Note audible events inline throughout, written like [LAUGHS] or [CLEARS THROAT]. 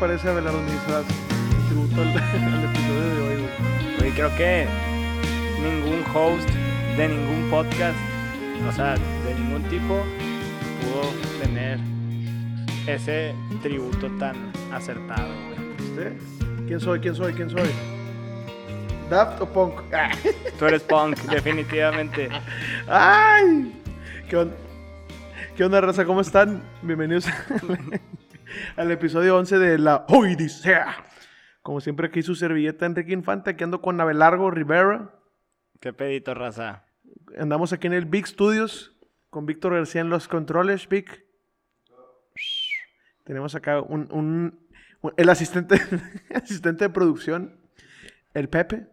¿qué te parece, Abelardo Ministras? El tributo al, [LAUGHS] al episodio de hoy, güey. Oye, creo que ningún host de ningún podcast, o sea, de ningún tipo, pudo tener ese tributo tan acertado, güey. ¿Viste? ¿Quién soy? ¿Quién soy? ¿Quién soy? ¿Daft o Punk? [LAUGHS] Ah. Tú eres punk, definitivamente. ¡Ay! ¿Qué onda? ¿Qué onda, raza? ¿Cómo están? Bienvenidos [LAUGHS] al, episodio 11 de La Odisea. Como siempre, aquí su servilleta Enrique Infante, aquí ando con Abelardo Rivera. Qué pedito, raza. Andamos aquí en el Big Studios con Víctor García en los controles, Vic. Tenemos acá un, un- un- el asistente, [LAUGHS] asistente de producción, el Pepe.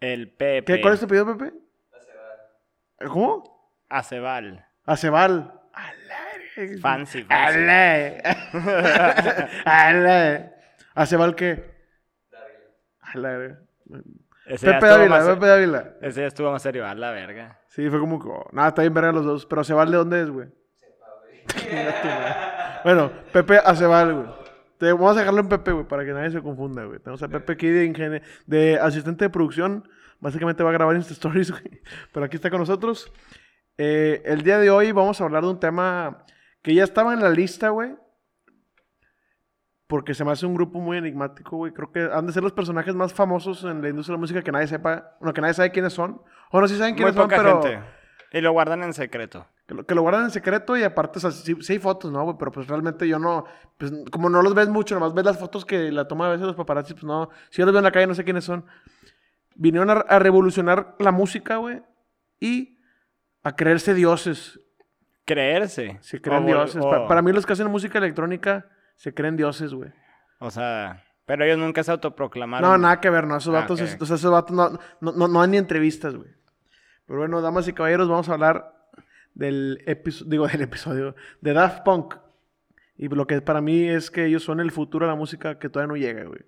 El Pepe. ¿Qué, ¿Cuál es tu apellido, Pepe? ¿Cómo? Acebal. Acebal. [LAUGHS] Ale. Fancy, fancy. Ale. Ale. ¿Acebal qué? Ale. Ese ya Pepe Dávila, Pepe Dávila. Ese ya estuvo más serio, a la verga. Sí, fue como que, oh, nada, está bien verga los dos. Pero Acebal, ¿de dónde es, güey? [LAUGHS] Bueno, Pepe Acebal, güey. Te- Vamos a dejarlo en Pepe, güey, para que nadie se confunda, güey. Tenemos a Pepe aquí de, ingenie- de asistente de producción. Básicamente va a grabar Insta Stories, güey. Pero aquí está con nosotros. Eh, el día de hoy vamos a hablar de un tema que ya estaba en la lista, güey. Porque se me hace un grupo muy enigmático, güey. Creo que han de ser los personajes más famosos en la industria de la música que nadie sepa. Bueno, que nadie sabe quiénes son. O no, sí saben Muy quiénes son, poca pero... gente. Y lo guardan en secreto. Que lo, que lo guardan en secreto y aparte, o sea, sí, sí hay fotos, ¿no, güey? Pero pues realmente yo no, pues como no los ves mucho, nomás ves las fotos que la toma a veces los paparazzi, pues no, si yo los veo en la calle no sé quiénes son. Vinieron a, a revolucionar la música, güey, y a creerse dioses. Creerse. Se creen O- dioses. o- para mí los que hacen música electrónica se creen dioses, güey. O sea, pero ellos nunca se autoproclamaron. No, nada que ver, no. Esos Ah, vatos, ok. es- o sea, esos vatos no, no, no, no hay ni entrevistas, güey. Pero bueno, damas y caballeros, vamos a hablar del episodio, digo, del episodio, de Daft Punk. Y lo que para mí es que ellos son el futuro de la música que todavía no llega, güey.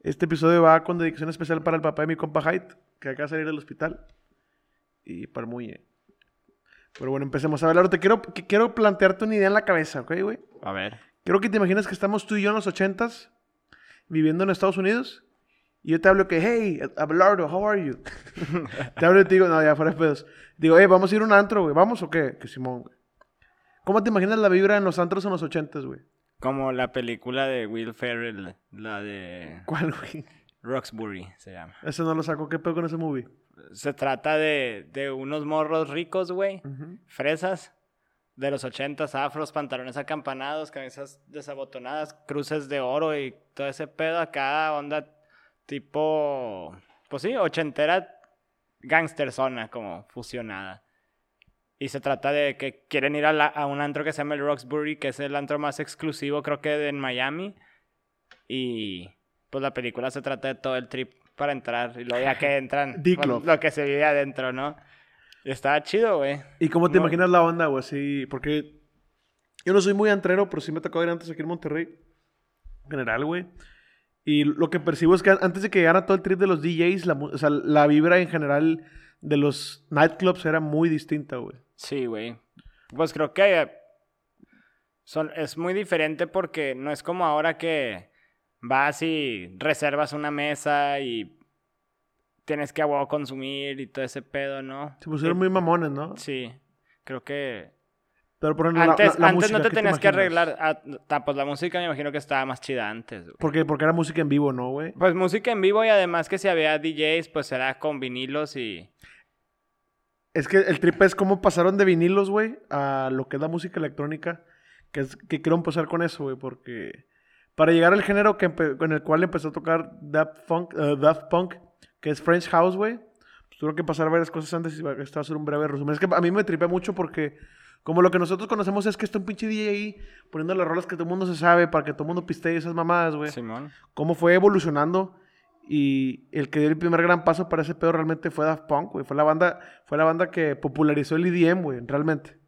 Este episodio va con dedicación especial para el papá de mi compa Hyde, que acaba de salir del hospital. Y para el Muñe. Pero bueno, empecemos. A ver, Laura, te quiero, que- quiero plantearte una idea en la cabeza, ¿ok, güey? A ver. Quiero que te imagines que estamos tú y yo en los ochentas, viviendo en Estados Unidos, y yo te hablo que, hey, Abelardo, how are you? [LAUGHS] te hablo y te digo, no, ya fuera de pedos. Digo, hey, vamos a ir a un antro, güey, ¿vamos o qué? Que Simón, güey. ¿Cómo te imaginas la vibra en los antros en los ochentas, güey? Como la película de Will Ferrell, la de ¿Cuál, güey? Roxbury se llama. Ese no lo saco, ¿qué pedo con ese movie? Se trata de, de unos morros ricos, güey. Fresas. De los ochentas, afros, pantalones acampanados, camisas desabotonadas, cruces de oro y todo ese pedo acá, onda tipo, pues sí, ochentera gangster zona, como fusionada. Y se trata de que quieren ir a, la- a un antro que se llama el Roxbury, que es el antro más exclusivo, creo que de en Miami. Y pues la película se trata de todo el trip para entrar. Y luego ya que [LAUGHS] entran, pues, lo que se vive adentro, ¿no? Y estaba chido, güey. ¿Y cómo te No. imaginas la onda, güey? Así, porque yo no soy muy antrero, pero sí me tocó ir antes aquí en Monterrey. En general, güey. Y lo que percibo es que antes de que llegara todo el trip de los DJs, la, o sea, la vibra en general de los nightclubs era muy distinta, güey. Sí, güey. Pues creo que son, es muy diferente porque no es como ahora que vas y reservas una mesa y tienes que a consumir y todo ese pedo, ¿no? Se pusieron Eh, muy mamones, ¿no? Sí, creo que... Pero por ejemplo, Antes, la, la antes música, no te ¿qué tenías que arreglar. ta- pues la música me imagino que estaba más chida antes, güey. Porque, porque era música en vivo, ¿no, güey? Pues música en vivo y además que si había DJs, pues era con vinilos y... Es que el trip es cómo pasaron de vinilos, güey, a lo que es la música electrónica. Que, es, que quiero empezar con eso, güey, porque para llegar al género que el cual empezó a tocar Daft Punk, eh, Daft Punk que es French House, güey, pues tuvo que pasar varias cosas antes y esto va a ser un breve resumen. Es que a mí me tripea mucho porque como lo que nosotros conocemos es que está un pinche DJ ahí poniendo las rolas que todo el mundo se sabe para que todo el mundo pistee esas mamadas, güey Simón. cómo fue evolucionando y el que dio el primer gran paso para ese pedo realmente fue Daft Punk, güey. Fue la banda, fue la banda que popularizó el EDM, güey, realmente.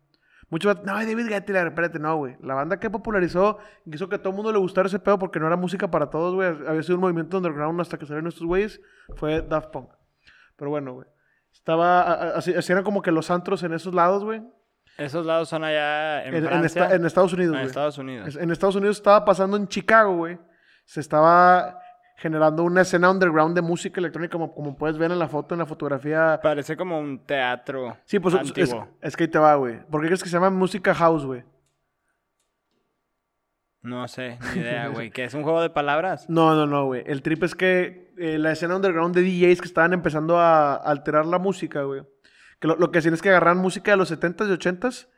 Muchos no, David Guetta, espérate, no, güey. La banda que popularizó, hizo que a todo el mundo le gustara ese pedo porque no era música para todos, güey. Había sido un movimiento underground hasta que salieron estos güeyes, fue Daft Punk. Pero bueno, güey. Estaba, así, así eran como que los antros en esos lados, güey. Esos lados son allá en, En, en Francia. esta- en Estados Unidos, en güey. Estados Unidos. En Estados Unidos estaba pasando en Chicago, güey. Se estaba generando una escena underground de música electrónica, como, como puedes ver en la foto, en la fotografía. Parece como un teatro Sí, pues es, es, antiguo. es que ahí te va, güey. ¿Por qué crees que se llama música house, güey? No sé, ni [LAUGHS] idea, güey. ¿Qué es un juego de palabras? No, no, no, güey. El trip es que eh, la escena underground de DJs que estaban empezando a alterar la música, güey. Que lo, lo que hacían es que agarraran música de los 70s y 80s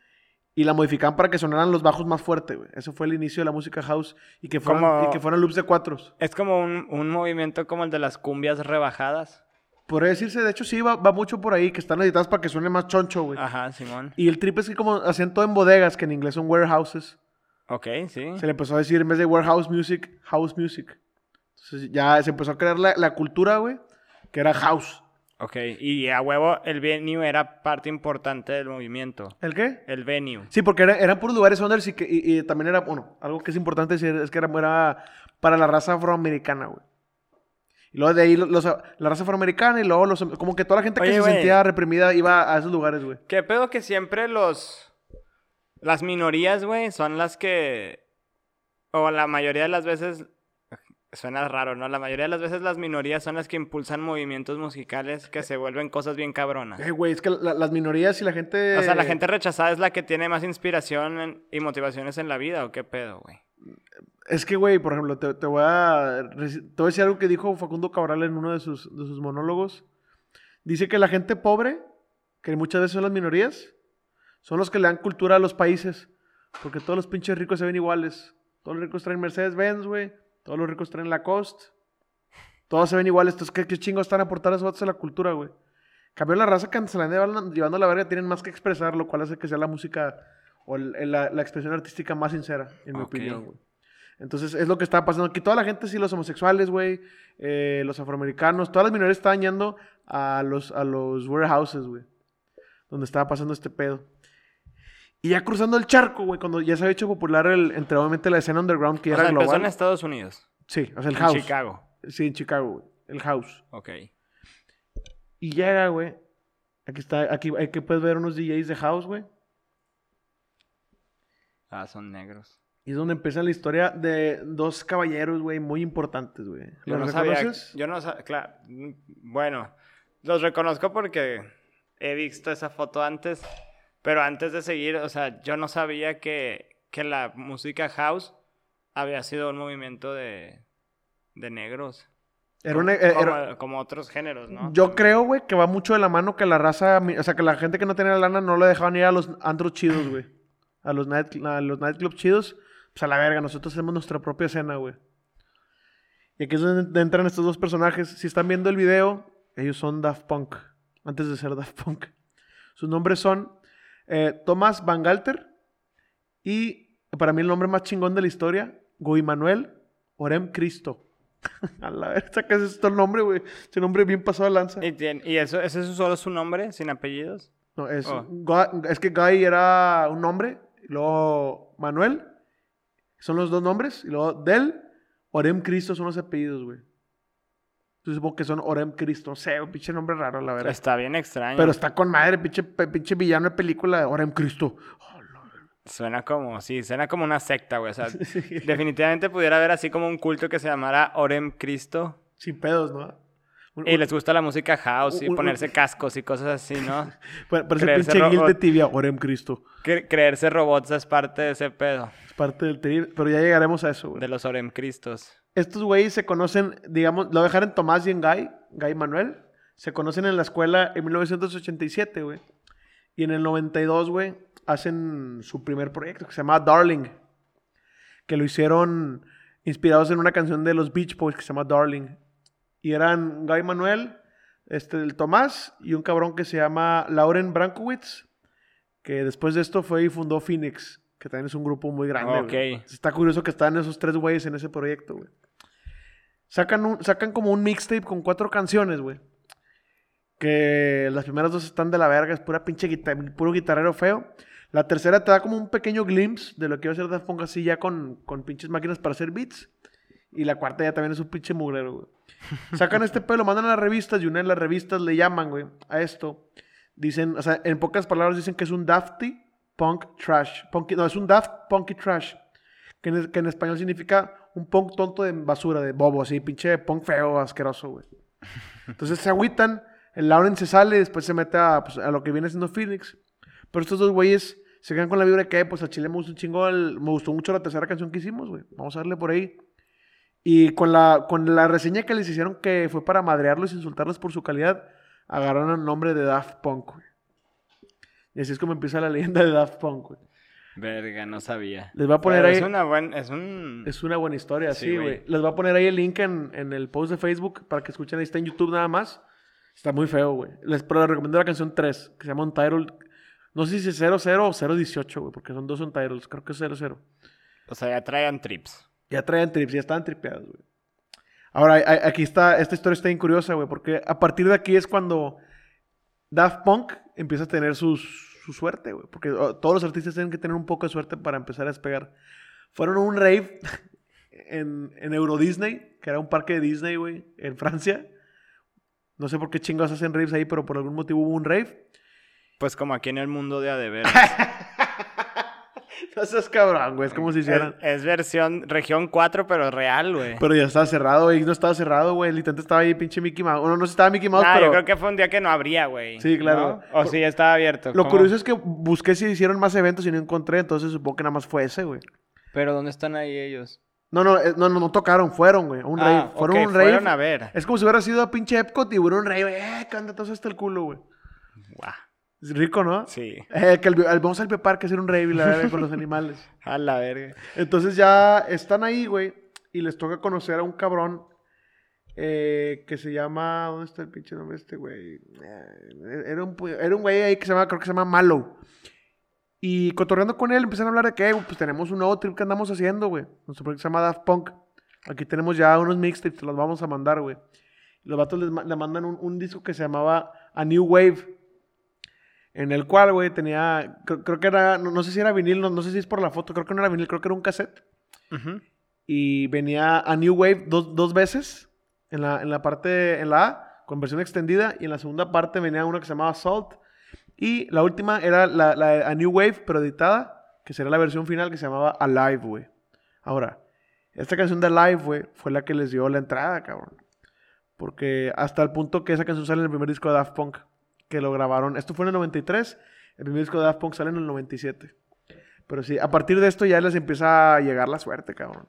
y la modificaban para que sonaran los bajos más fuerte, güey. Eso fue el inicio de la música house y que fueran, Como- y que fueran loops de cuatros. Es como un, un movimiento como el de las cumbias rebajadas. Podría decirse, de hecho, sí, va, va mucho por ahí, que están editadas para que suene más choncho, güey. Ajá, Simón. Y el trip es que como hacían todo en bodegas, que en inglés son warehouses, Ok, sí. se le empezó a decir en vez de warehouse music, house music. Entonces ya se empezó a crear la, la cultura, güey, que era house. Ok, y a huevo el venue era parte importante del movimiento. ¿El qué? El venue. Sí, porque era- eran puros lugares unders y, que, y, y también era, bueno, algo que es importante decir es que era, era para la raza afroamericana, güey. Y luego de ahí los- la raza afroamericana y luego los, como que toda la gente que se sentía reprimida iba a esos lugares, güey. ¿Qué pedo que siempre los... Las minorías, güey, son las que... O la mayoría de las veces... Suena raro, ¿no? La mayoría de las veces las minorías son las que impulsan movimientos musicales que se vuelven cosas bien cabronas. Eh, güey, es que la- las minorías y la gente... O sea, la gente rechazada es la que tiene más inspiración en- y motivaciones en la vida, ¿o qué pedo, güey? Es que, güey, por ejemplo, te, te voy a, te voy a decir algo que dijo Facundo Cabral en uno de sus, de sus monólogos. Dice que la gente pobre, que muchas veces son las minorías, son los que le dan cultura a los países. Porque todos los pinches ricos se ven iguales. Todos los ricos traen Mercedes-Benz, güey. Todos los ricos traen Lacoste. Todos se ven iguales. Entonces, ¿qué, qué chingos están a aportar esos vatos a la cultura, güey? Cambió la raza que se la andan llevando a la verga, tienen más que expresar, lo cual hace que sea la música o la, la expresión artística más sincera, en mi opinión, güey. Entonces, es lo que está pasando. Aquí toda la gente, sí, los homosexuales, güey, eh, los afroamericanos, todas las minorías estaban yendo a los, a los warehouses, güey. Donde estaba pasando este pedo. Y ya cruzando el charco, güey, cuando ya se había hecho popular el, entre obviamente la escena underground que O era sea, empezó global. en Estados Unidos. Sí, o sea, el en house. Chicago. Sí, en Chicago, güey. El house. Ok. Y llega, güey. Aquí está, aquí, aquí puedes ver unos DJs de house, güey. Ah, son negros. Y es donde empieza la historia de dos caballeros, güey, muy importantes, güey. ¿Los no sabía. Yo no sabía. Claro. Bueno, los reconozco porque he visto esa foto antes. Pero antes de seguir, o sea, yo no sabía que, que la música house había sido un movimiento de, de negros. Era una- como, eh, era- como- como otros géneros, ¿no? Yo creo, güey, que va mucho de la mano que la raza, o sea, que la gente que no tenía lana no le dejaban ir a los andros chidos, güey. A los, night, a los nightclubs chidos. Pues a la verga, nosotros hacemos nuestra propia escena, güey. Y aquí es donde entran estos dos personajes. Si están viendo el video, ellos son Daft Punk. Antes de ser Daft Punk. Sus nombres son eh, Thomas Van Galter y, para mí, el nombre más chingón de la historia, Guy Manuel Orem Cristo. [LAUGHS] a la verga, ¿qué es esto el nombre, güey? Ese nombre bien pasado de lanza. ¿Y, eso, ese es solo su nombre, sin apellidos? No, es, Oh. Guy- es que Guy era un nombre, y luego Manuel, son los dos nombres, y luego Del, Orem Cristo son los apellidos, güey. Entonces supongo que son Orem Cristo, no sé, un pinche nombre raro, la verdad. Está bien extraño. Pero está con madre, pinche, pinche villano de película, Orem Cristo. Oh. Suena como, sí, suena como una secta, güey. O sea, [LAUGHS] Sí, definitivamente pudiera haber así como un culto que se llamara Orem Cristo. Sin pedos, ¿no? Un- Y un- les gusta la música house y un- ponerse cascos y cosas así, ¿no? [LAUGHS] pa- Parece pinche guild de tibia, Orem Cristo. Cre- creerse robots es parte de ese pedo, Es parte del trip, pero ya llegaremos a eso, güey. de los Orem Cristos. Estos güeyes se conocen, digamos, lo voy a dejar en Tomás y en Guy, Guy Manuel. Se conocen en la escuela en 1987, güey. Y en el 92, güey, hacen su primer proyecto que se llama Darling. Que lo hicieron inspirados en una canción de los Beach Boys que se llama Darling. Y eran Guy Manuel, este, el Tomás y un cabrón que se llama Lauren Brankowitz. Que después de esto fue y fundó Phoenix, que también es un grupo muy grande. Ok. Está curioso que están esos tres güeyes en ese proyecto, güey. Sacan, un- sacan como un mixtape con cuatro canciones, güey. Que las primeras dos están de la verga, es pura pinche guita- puro guitarrero feo. La tercera te da como un pequeño glimpse de lo que iba a ser Daft Punk así ya con, con pinches máquinas para hacer beats. Y la cuarta ya también es un pinche mugrero, güey. [LAUGHS] Sacan este pedo, lo mandan a las revistas y una de las revistas le llaman, güey, a esto. Dicen, o sea, en pocas palabras dicen que es un Dafty Punk Trash. Punky- no, es un Daft Punky Trash. Que en, que en español significa un punk tonto de basura, de bobo, así, pinche punk feo, asqueroso, güey. Entonces se agüitan, el Lauren se sale y después se mete a, pues, a lo que viene siendo Phoenix. Pero estos dos güeyes se quedan con la vibra que, pues, a Chile me gustó un chingo, me gustó mucho la tercera canción que hicimos, güey. Vamos a darle por ahí. Y con la, con la reseña que les hicieron que fue para madrearlos e insultarlos por su calidad, agarraron el nombre de Daft Punk, güey. Y así es como empieza la leyenda de Daft Punk, güey. Verga, no sabía. Les voy a poner Pero ahí... Es una buena. Es un. Es una buena historia, Sí, güey. Les voy a poner ahí el link en, en el post de Facebook para que escuchen. Ahí está en YouTube nada más. Está muy feo, güey. Les, pero les recomiendo la canción 3, que se llama Untitled. No sé si es 00 o 018, güey, porque son dos Untitles. Creo que es 00. O sea, ya traían trips. Ya traían trips, ya estaban tripeados, güey. Ahora, aquí está, esta historia está bien curiosa, güey, porque a partir de aquí es cuando Daft Punk empieza a tener sus- su suerte, güey. Porque oh, todos los artistas tienen que tener un poco de suerte para empezar a despegar. Fueron a un rave [LAUGHS] en, en Euro Disney, que era un parque de Disney, güey, en Francia. No sé por qué chingados hacen raves ahí, pero por algún motivo hubo un rave. Pues como aquí en el mundo de Adeveras. [LAUGHS] No seas cabrón, güey, es como si hicieran... es, es versión región 4, pero real, güey. Pero ya estaba cerrado, güey. No estaba cerrado, güey. El intento estaba ahí, pinche Mickey Mouse. Bueno, no estaba Mickey Mouse, Nah, pero... yo creo que fue un día que no habría, güey. Sí, claro. ¿No? O sí, ya estaba abierto. Lo ¿cómo? curioso es que busqué si hicieron más eventos y no encontré, entonces supongo que nada más fue ese, güey. Pero ¿dónde están ahí ellos? No, no, eh, no, no, no tocaron, fueron, güey, un rave. Ah, Fueron a ok, un rave. fueron a ver. Es como si hubiera sido a pinche Epcot y hubiera un rave, eh, todo hasta el culo, güey. Es rico, ¿no? Sí. Eh, que el- el- vamos al Parque a hacer un rave la verga con los [LAUGHS] animales. A la verga. Entonces ya están ahí, güey, y les toca conocer a un cabrón eh, que se llama. ¿Dónde está el pinche nombre de este güey? Eh, era, un, era un güey ahí que se llama, creo que se llama Malo. Y cotorreando con él, empezaron a hablar de que, "Eh, pues tenemos un nuevo trip que andamos haciendo, güey. Nuestro proyecto se llama Daft Punk. Aquí tenemos ya unos mixtapes, los vamos a mandar, güey. Los vatos les le mandan un, un disco que se llamaba A New Wave. En el cual, güey, tenía. Creo, creo que era. No, no sé si era vinil, no, no sé si es por la foto. Creo que no era vinil, creo que era un cassette. Y venía a New Wave dos, dos veces. En la, en la parte. En la A, con versión extendida. Y en la segunda parte venía uno que se llamaba Salt. Y la última era la, la A New Wave, pero editada. Que sería la versión final que se llamaba Alive, güey. Ahora, esta canción de Alive, güey, fue la que les dio la entrada, cabrón. Porque hasta el punto que esa canción sale en el primer disco de Daft Punk. Que lo grabaron. Esto fue en el 93. El primer disco de Daft Punk sale en el 97. Pero sí, a partir de esto ya les empieza a llegar la suerte, cabrón.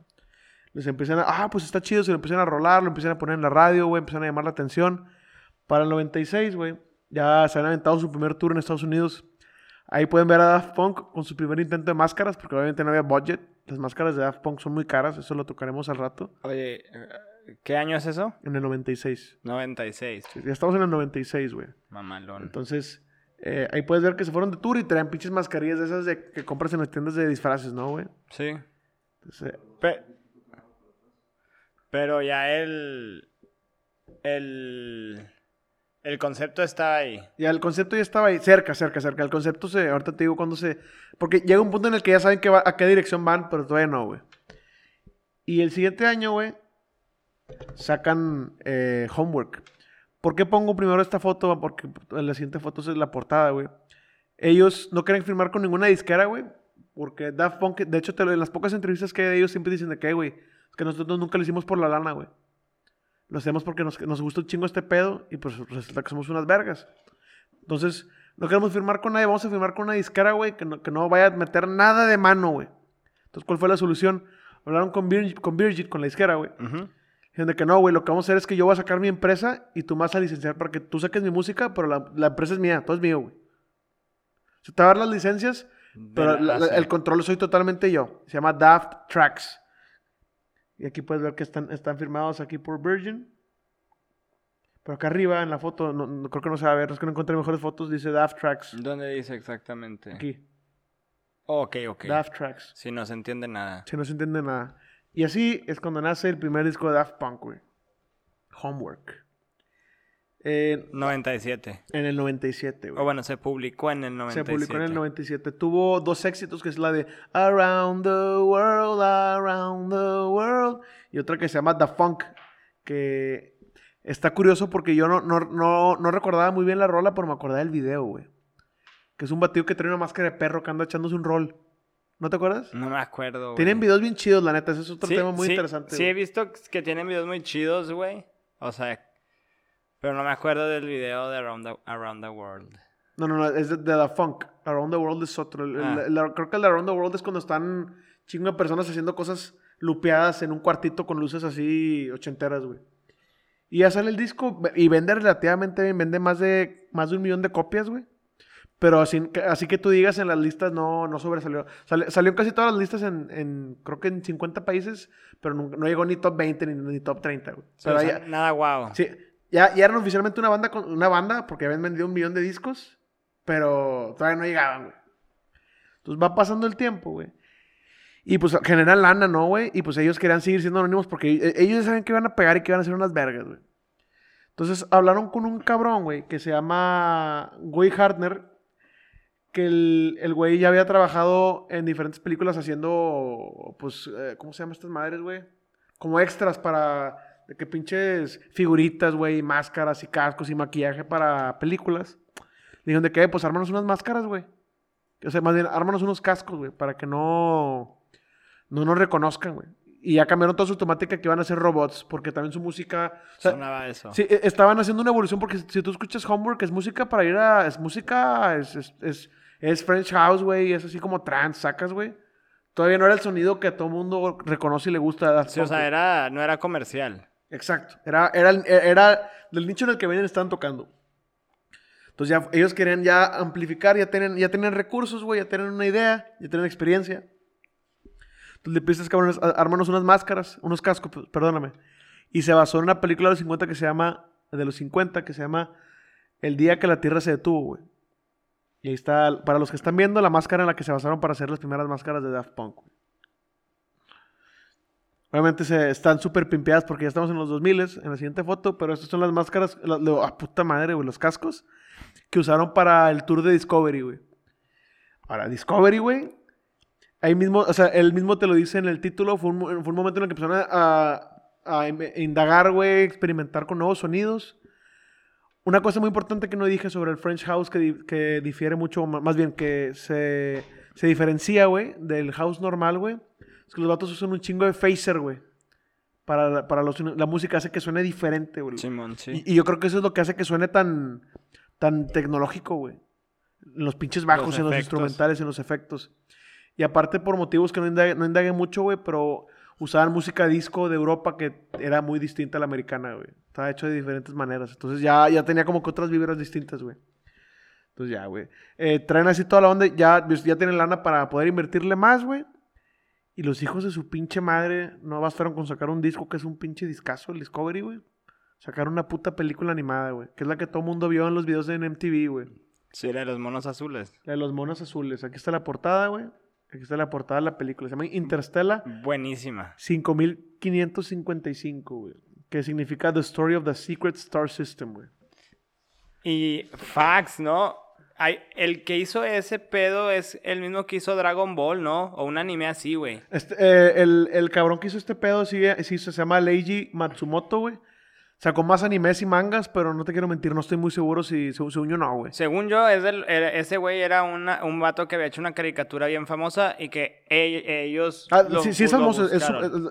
Les empiezan a, ah, pues está chido, se lo empiezan a rolar, lo empiezan a poner en la radio, güey, empiezan a llamar la atención. Para el 96, güey, ya se han aventado su primer tour en Estados Unidos. Ahí pueden ver a Daft Punk con su primer intento de máscaras, porque obviamente no había budget. Las máscaras de Daft Punk son muy caras, eso lo tocaremos al rato. Oye, ¿qué año es eso? En el 96. 96. Sí, ya estamos en el 96, güey. Mamalón. Entonces, eh, ahí puedes ver que se fueron de tour y traen pinches mascarillas de esas de, que compras en las tiendas de disfraces, ¿no, güey? Sí. Entonces, eh, Pe- pero ya el. El. El concepto está ahí. Ya el concepto ya estaba ahí, cerca, cerca, cerca. El concepto se, ahorita te digo cuándo se... Porque llega un punto en el que ya saben que va- a qué dirección van, pero todavía no, güey. Y el siguiente año, güey, sacan eh, Homework. ¿Por qué pongo primero esta foto? Porque la siguiente foto es la portada, güey. Ellos no quieren firmar con ninguna disquera, güey. Porque Daft Punk, de hecho, en las pocas entrevistas que hay de ellos siempre dicen de que, güey, que nosotros nunca lo hicimos por la lana, güey. Lo hacemos porque nos, nos gusta un chingo este pedo y pues resulta que somos unas vergas. Entonces, no queremos firmar con nadie, vamos a firmar con una disquera, güey, que no, que no vaya a meter nada de mano, güey. Entonces, ¿cuál fue la solución? Hablaron con Virgin, con, con la disquera, güey. Dijeron de que no, güey, lo que vamos a hacer es que yo voy a sacar mi empresa y tú me vas a licenciar para que tú saques mi música, pero la, la empresa es mía, todo es mío, güey. Se te va a dar las licencias, pero la- la- el control soy totalmente yo. Se llama Daft Tracks. Y aquí puedes ver que están, están firmados aquí por Virgin. Pero acá arriba en la foto, no, no- creo que no se va a ver, es que no encontré mejores fotos, dice Daft Tracks. ¿Dónde dice exactamente? Aquí, Ok, ok. Daft Tracks. Si no se entiende nada. Si no se entiende nada. Y así es cuando nace el primer disco de Daft Punk, güey. Homework. Eh, 97. en el 97, güey. O bueno, se publicó en el Se 97. publicó en el 97. Tuvo dos éxitos, que es la de Around the World, Around the World. Y otra que se llama The Funk, que está curioso porque yo no, no, no, no recordaba muy bien la rola, pero me acordaba del video, güey. Que es un batido que trae una máscara de perro que anda echándose un rol. ¿No te acuerdas? No me acuerdo, güey. Tienen videos bien chidos, la neta. Ese es otro Sí, tema muy sí, interesante. Sí, he visto que tienen videos muy chidos, güey. O sea, pero no me acuerdo del video de Around the, Around the World. No, no, no, es de, de The Funk. Around the World es otro. El- el- Ah. el- creo que el de Around the World es cuando están chingo de personas haciendo cosas lupeadas en un cuartito con luces así ochenteras, güey. Y ya sale el disco y vende relativamente bien, vende más de, más de un millón de copias, güey. Pero así, que- así que tú digas en las listas no, no sobresalió. Sale- salió en casi todas las listas en, en, creo que en 50 países, pero no, no llegó ni top 20 ni, ni top 30, güey. Sí, Pero o sea, ya- nada guau. Sí, ya, ya eran oficialmente una banda, con, una banda porque habían vendido un millón de discos, pero todavía no llegaban, güey. Entonces va pasando el tiempo, güey. Y pues generan lana, ¿no, güey? Y pues ellos querían seguir siendo anónimos porque e- ellos ya saben que iban a pegar y que iban a hacer unas vergas, güey. Entonces hablaron con un cabrón, güey, que se llama Guy Hartner, que el, el güey ya había trabajado en diferentes películas haciendo, pues, eh, ¿cómo se llaman estas madres, güey? Como extras para, de que pinches figuritas, güey, máscaras y cascos y maquillaje para películas. Le dijeron de que, pues, ármanos unas máscaras, güey. O sea, más bien, ármanos unos cascos, güey, para que no, no nos reconozcan, güey. Y ya cambiaron toda su temática que iban a ser robots, porque también su música... o sea, Sonaba eso. Sí, e- estaban haciendo una evolución porque si tú escuchas Homework es música para ir a... Es música, es, es, es, es French House, güey, es así como trance, sacas, güey. Todavía no era el sonido que a todo mundo reconoce y le gusta. de Daft Sí, o sea, era, no era comercial. Exacto. Era, era, era del nicho en el que venían estaban tocando. Entonces ya ellos querían ya amplificar, ya tienen, ya tienen recursos, güey, ya tienen una idea, ya tienen experiencia. Entonces le pides, cabrones, a- ármanos unas máscaras, unos cascos, p- perdóname. Y se basó en una película de los 50 que se llama, de los 50, que se llama El día que la Tierra se detuvo, güey. Y ahí está, para los que están viendo, la máscara en la que se basaron para hacer las primeras máscaras de Daft Punk. Obviamente se, están súper pimpeadas porque ya estamos en los 2000 en la siguiente foto, pero estas son las máscaras, la- ah, puta madre, güey, los cascos que usaron para el tour de Discovery, güey. Ahora, Discovery, güey, ahí mismo, o sea, él mismo te lo dice en el título, fue un, momento en el que empezaron a, a in- indagar, güey, experimentar con nuevos sonidos. Una cosa muy importante que no dije sobre el French House que, di- que difiere mucho, más bien que se, se diferencia, güey, del house normal, güey. Es que los vatos usan un chingo de phaser, güey. Para, para los, la música hace que suene diferente, güey. Simón, sí. Y, y yo creo que eso es lo que hace que suene tan, tan tecnológico, güey. En los pinches bajos, Los en los instrumentales, en los efectos. Y aparte por motivos que no indagué, no indagué mucho, güey, pero usaban música disco de Europa que era muy distinta a la americana, güey. Estaba hecho de diferentes maneras. Entonces ya, ya tenía como que otras vibras distintas, güey. Entonces ya, güey. Eh, traen así toda la onda, ya, ya tienen lana para poder invertirle más, güey. Y los hijos de su pinche madre no bastaron con sacar un disco que es un pinche discazo, el Discovery, güey. Sacaron una puta película animada, güey. Que es la que todo mundo vio en los videos de MTV, güey. Sí, era de los monos azules. La de los monos azules. Aquí está la portada, güey. Aquí está la portada de la película. Se llama Interstellar Buenísima. 5555, güey. Que significa The Story of the Secret Star System, güey. Y Fax, ¿no? Hay, el que hizo ese pedo es el mismo que hizo Dragon Ball, ¿no? O un anime así, güey. Este, eh, el, el cabrón que hizo este pedo sí, sí, se llama Leiji Matsumoto, güey. Sacó más animes y mangas, pero no te quiero mentir, no estoy muy seguro si se según yo no, güey. Según yo, es del- era- ese güey era una- un vato que había hecho una caricatura bien famosa y que e- ellos. Ah, lo- sí, sí es famoso. es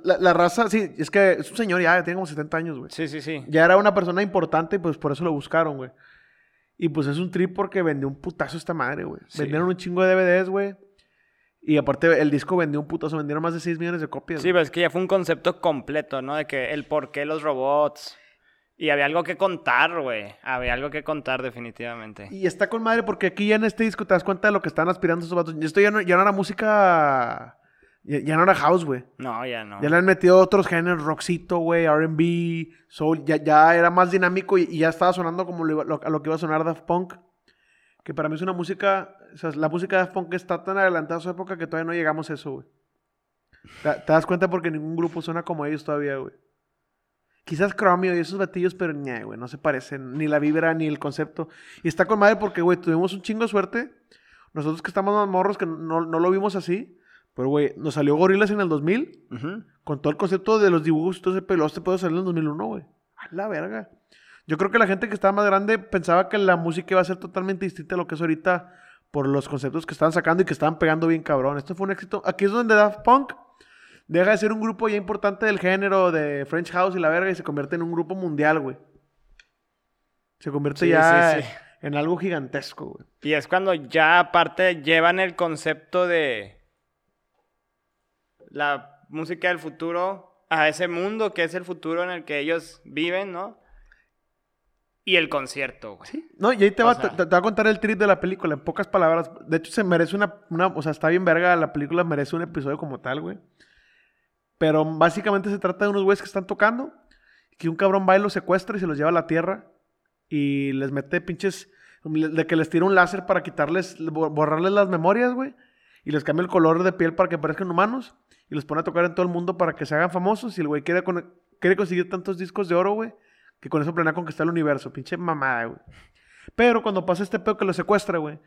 la, la raza, sí, es que es un señor ya, tiene como 70 años, güey. Sí, sí, sí. Ya era una persona importante y pues por eso lo buscaron, güey. Y pues es un trip porque vendió un putazo esta madre, güey. Sí. Vendieron un chingo de DVDs, güey. Y aparte el disco vendió un putazo, vendieron más de 6 millones de copias. Sí, pero es que ya fue un concepto completo, ¿no? De que el por qué los robots. Y había algo que contar, güey. Había algo que contar, definitivamente. Y está con madre porque aquí ya en este disco te das cuenta de lo que están aspirando esos vatos. Esto ya no, ya no era música... Ya, ya no era house, güey. No, ya no. Ya le han metido otros géneros, rockcito, güey, R&B, soul. Ya, ya era más dinámico y, y ya estaba sonando como lo, a lo que iba a sonar Daft Punk. Que para mí es una música... O sea, la música de Daft Punk está tan adelantada a su época que todavía no llegamos a eso, güey. Te, te das cuenta porque ningún grupo suena como ellos todavía, güey. Quizás Chromio y esos batillos, pero ñe, güey, no se parecen. Ni la vibra, ni el concepto. Y está con madre porque, güey, tuvimos un chingo de suerte. Nosotros que estamos más morros, que no, no lo vimos así. Pero, güey, nos salió Gorilas en el 2000 Ujú. con todo el concepto de los dibujos y todo ese pelo. Este puede salir en el 2001, güey. A la verga. Yo creo que la gente que estaba más grande pensaba que la música iba a ser totalmente distinta a lo que es ahorita por los conceptos que estaban sacando y que estaban pegando bien cabrón. Esto fue un éxito. Aquí es donde Daft Punk deja de ser un grupo ya importante del género de French House y la verga y se convierte en un grupo mundial, güey. Se convierte Sí, ya sí, sí. en algo gigantesco, güey. Y es cuando ya aparte llevan el concepto de la música del futuro a ese mundo que es el futuro en el que ellos viven, ¿no? Y el concierto, güey. No, y ahí te va, sea- te, te va a contar el trip de la película, en pocas palabras. De hecho, se merece una, una- O sea, está bien verga, la película merece un episodio como tal, güey. Pero básicamente se trata de unos güeyes que están tocando, que un cabrón va y los secuestra y se los lleva a la tierra y les mete pinches... De que les tira un láser para quitarles, bo- borrarles las memorias, güey. Y les cambia el color de piel para que parezcan humanos. Y los pone a tocar en todo el mundo para que se hagan famosos. Y el güey quiere, quiere conseguir tantos discos de oro, güey. Que con eso planea conquistar el universo. Pinche mamada, güey. Pero cuando pasa este pedo que lo secuestra, güey.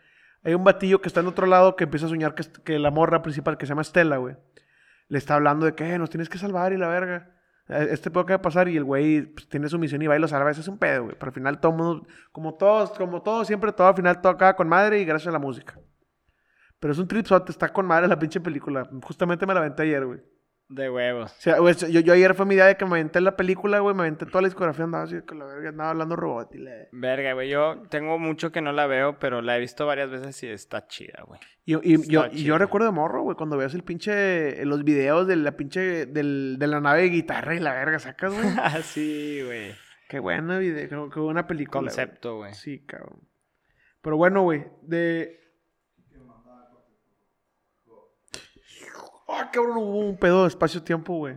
Hay un batillo que está en otro lado que empieza a soñar que, que la morra principal, que se llama Estela, güey. Le está hablando de que "Eh, nos tienes que salvar y la verga. Eh, Este pedo que va a pasar y el güey pues, tiene su misión y va y lo salva. Ese es un pedo, güey. Pero al final todo mundo, como todos, como todos, siempre todo al final todo acaba con madre y gracias a la música. Pero es un tripsote, está con madre la pinche película. Justamente me la aventé ayer, güey. De huevos. O sea, güey, yo, yo ayer fue mi idea de que me aventé la película, güey. Me aventé toda la discografía, andaba así con la verga, andaba hablando robot y le... Verga, güey. Yo tengo mucho que no la veo, pero la he visto varias veces y está chida, güey. Y, y- yo, y yo recuerdo de morro, güey, cuando veas el pinche... Los videos de la pinche... Del, de la nave de guitarra y la verga, sacas, güey. [LAUGHS] Ah, sí, güey. qué buena video, qué, buena película. Concepto, güey. Sí, cabrón. Pero bueno, güey, de... Ah, cabrón, hubo un pedo de espacio-tiempo, güey.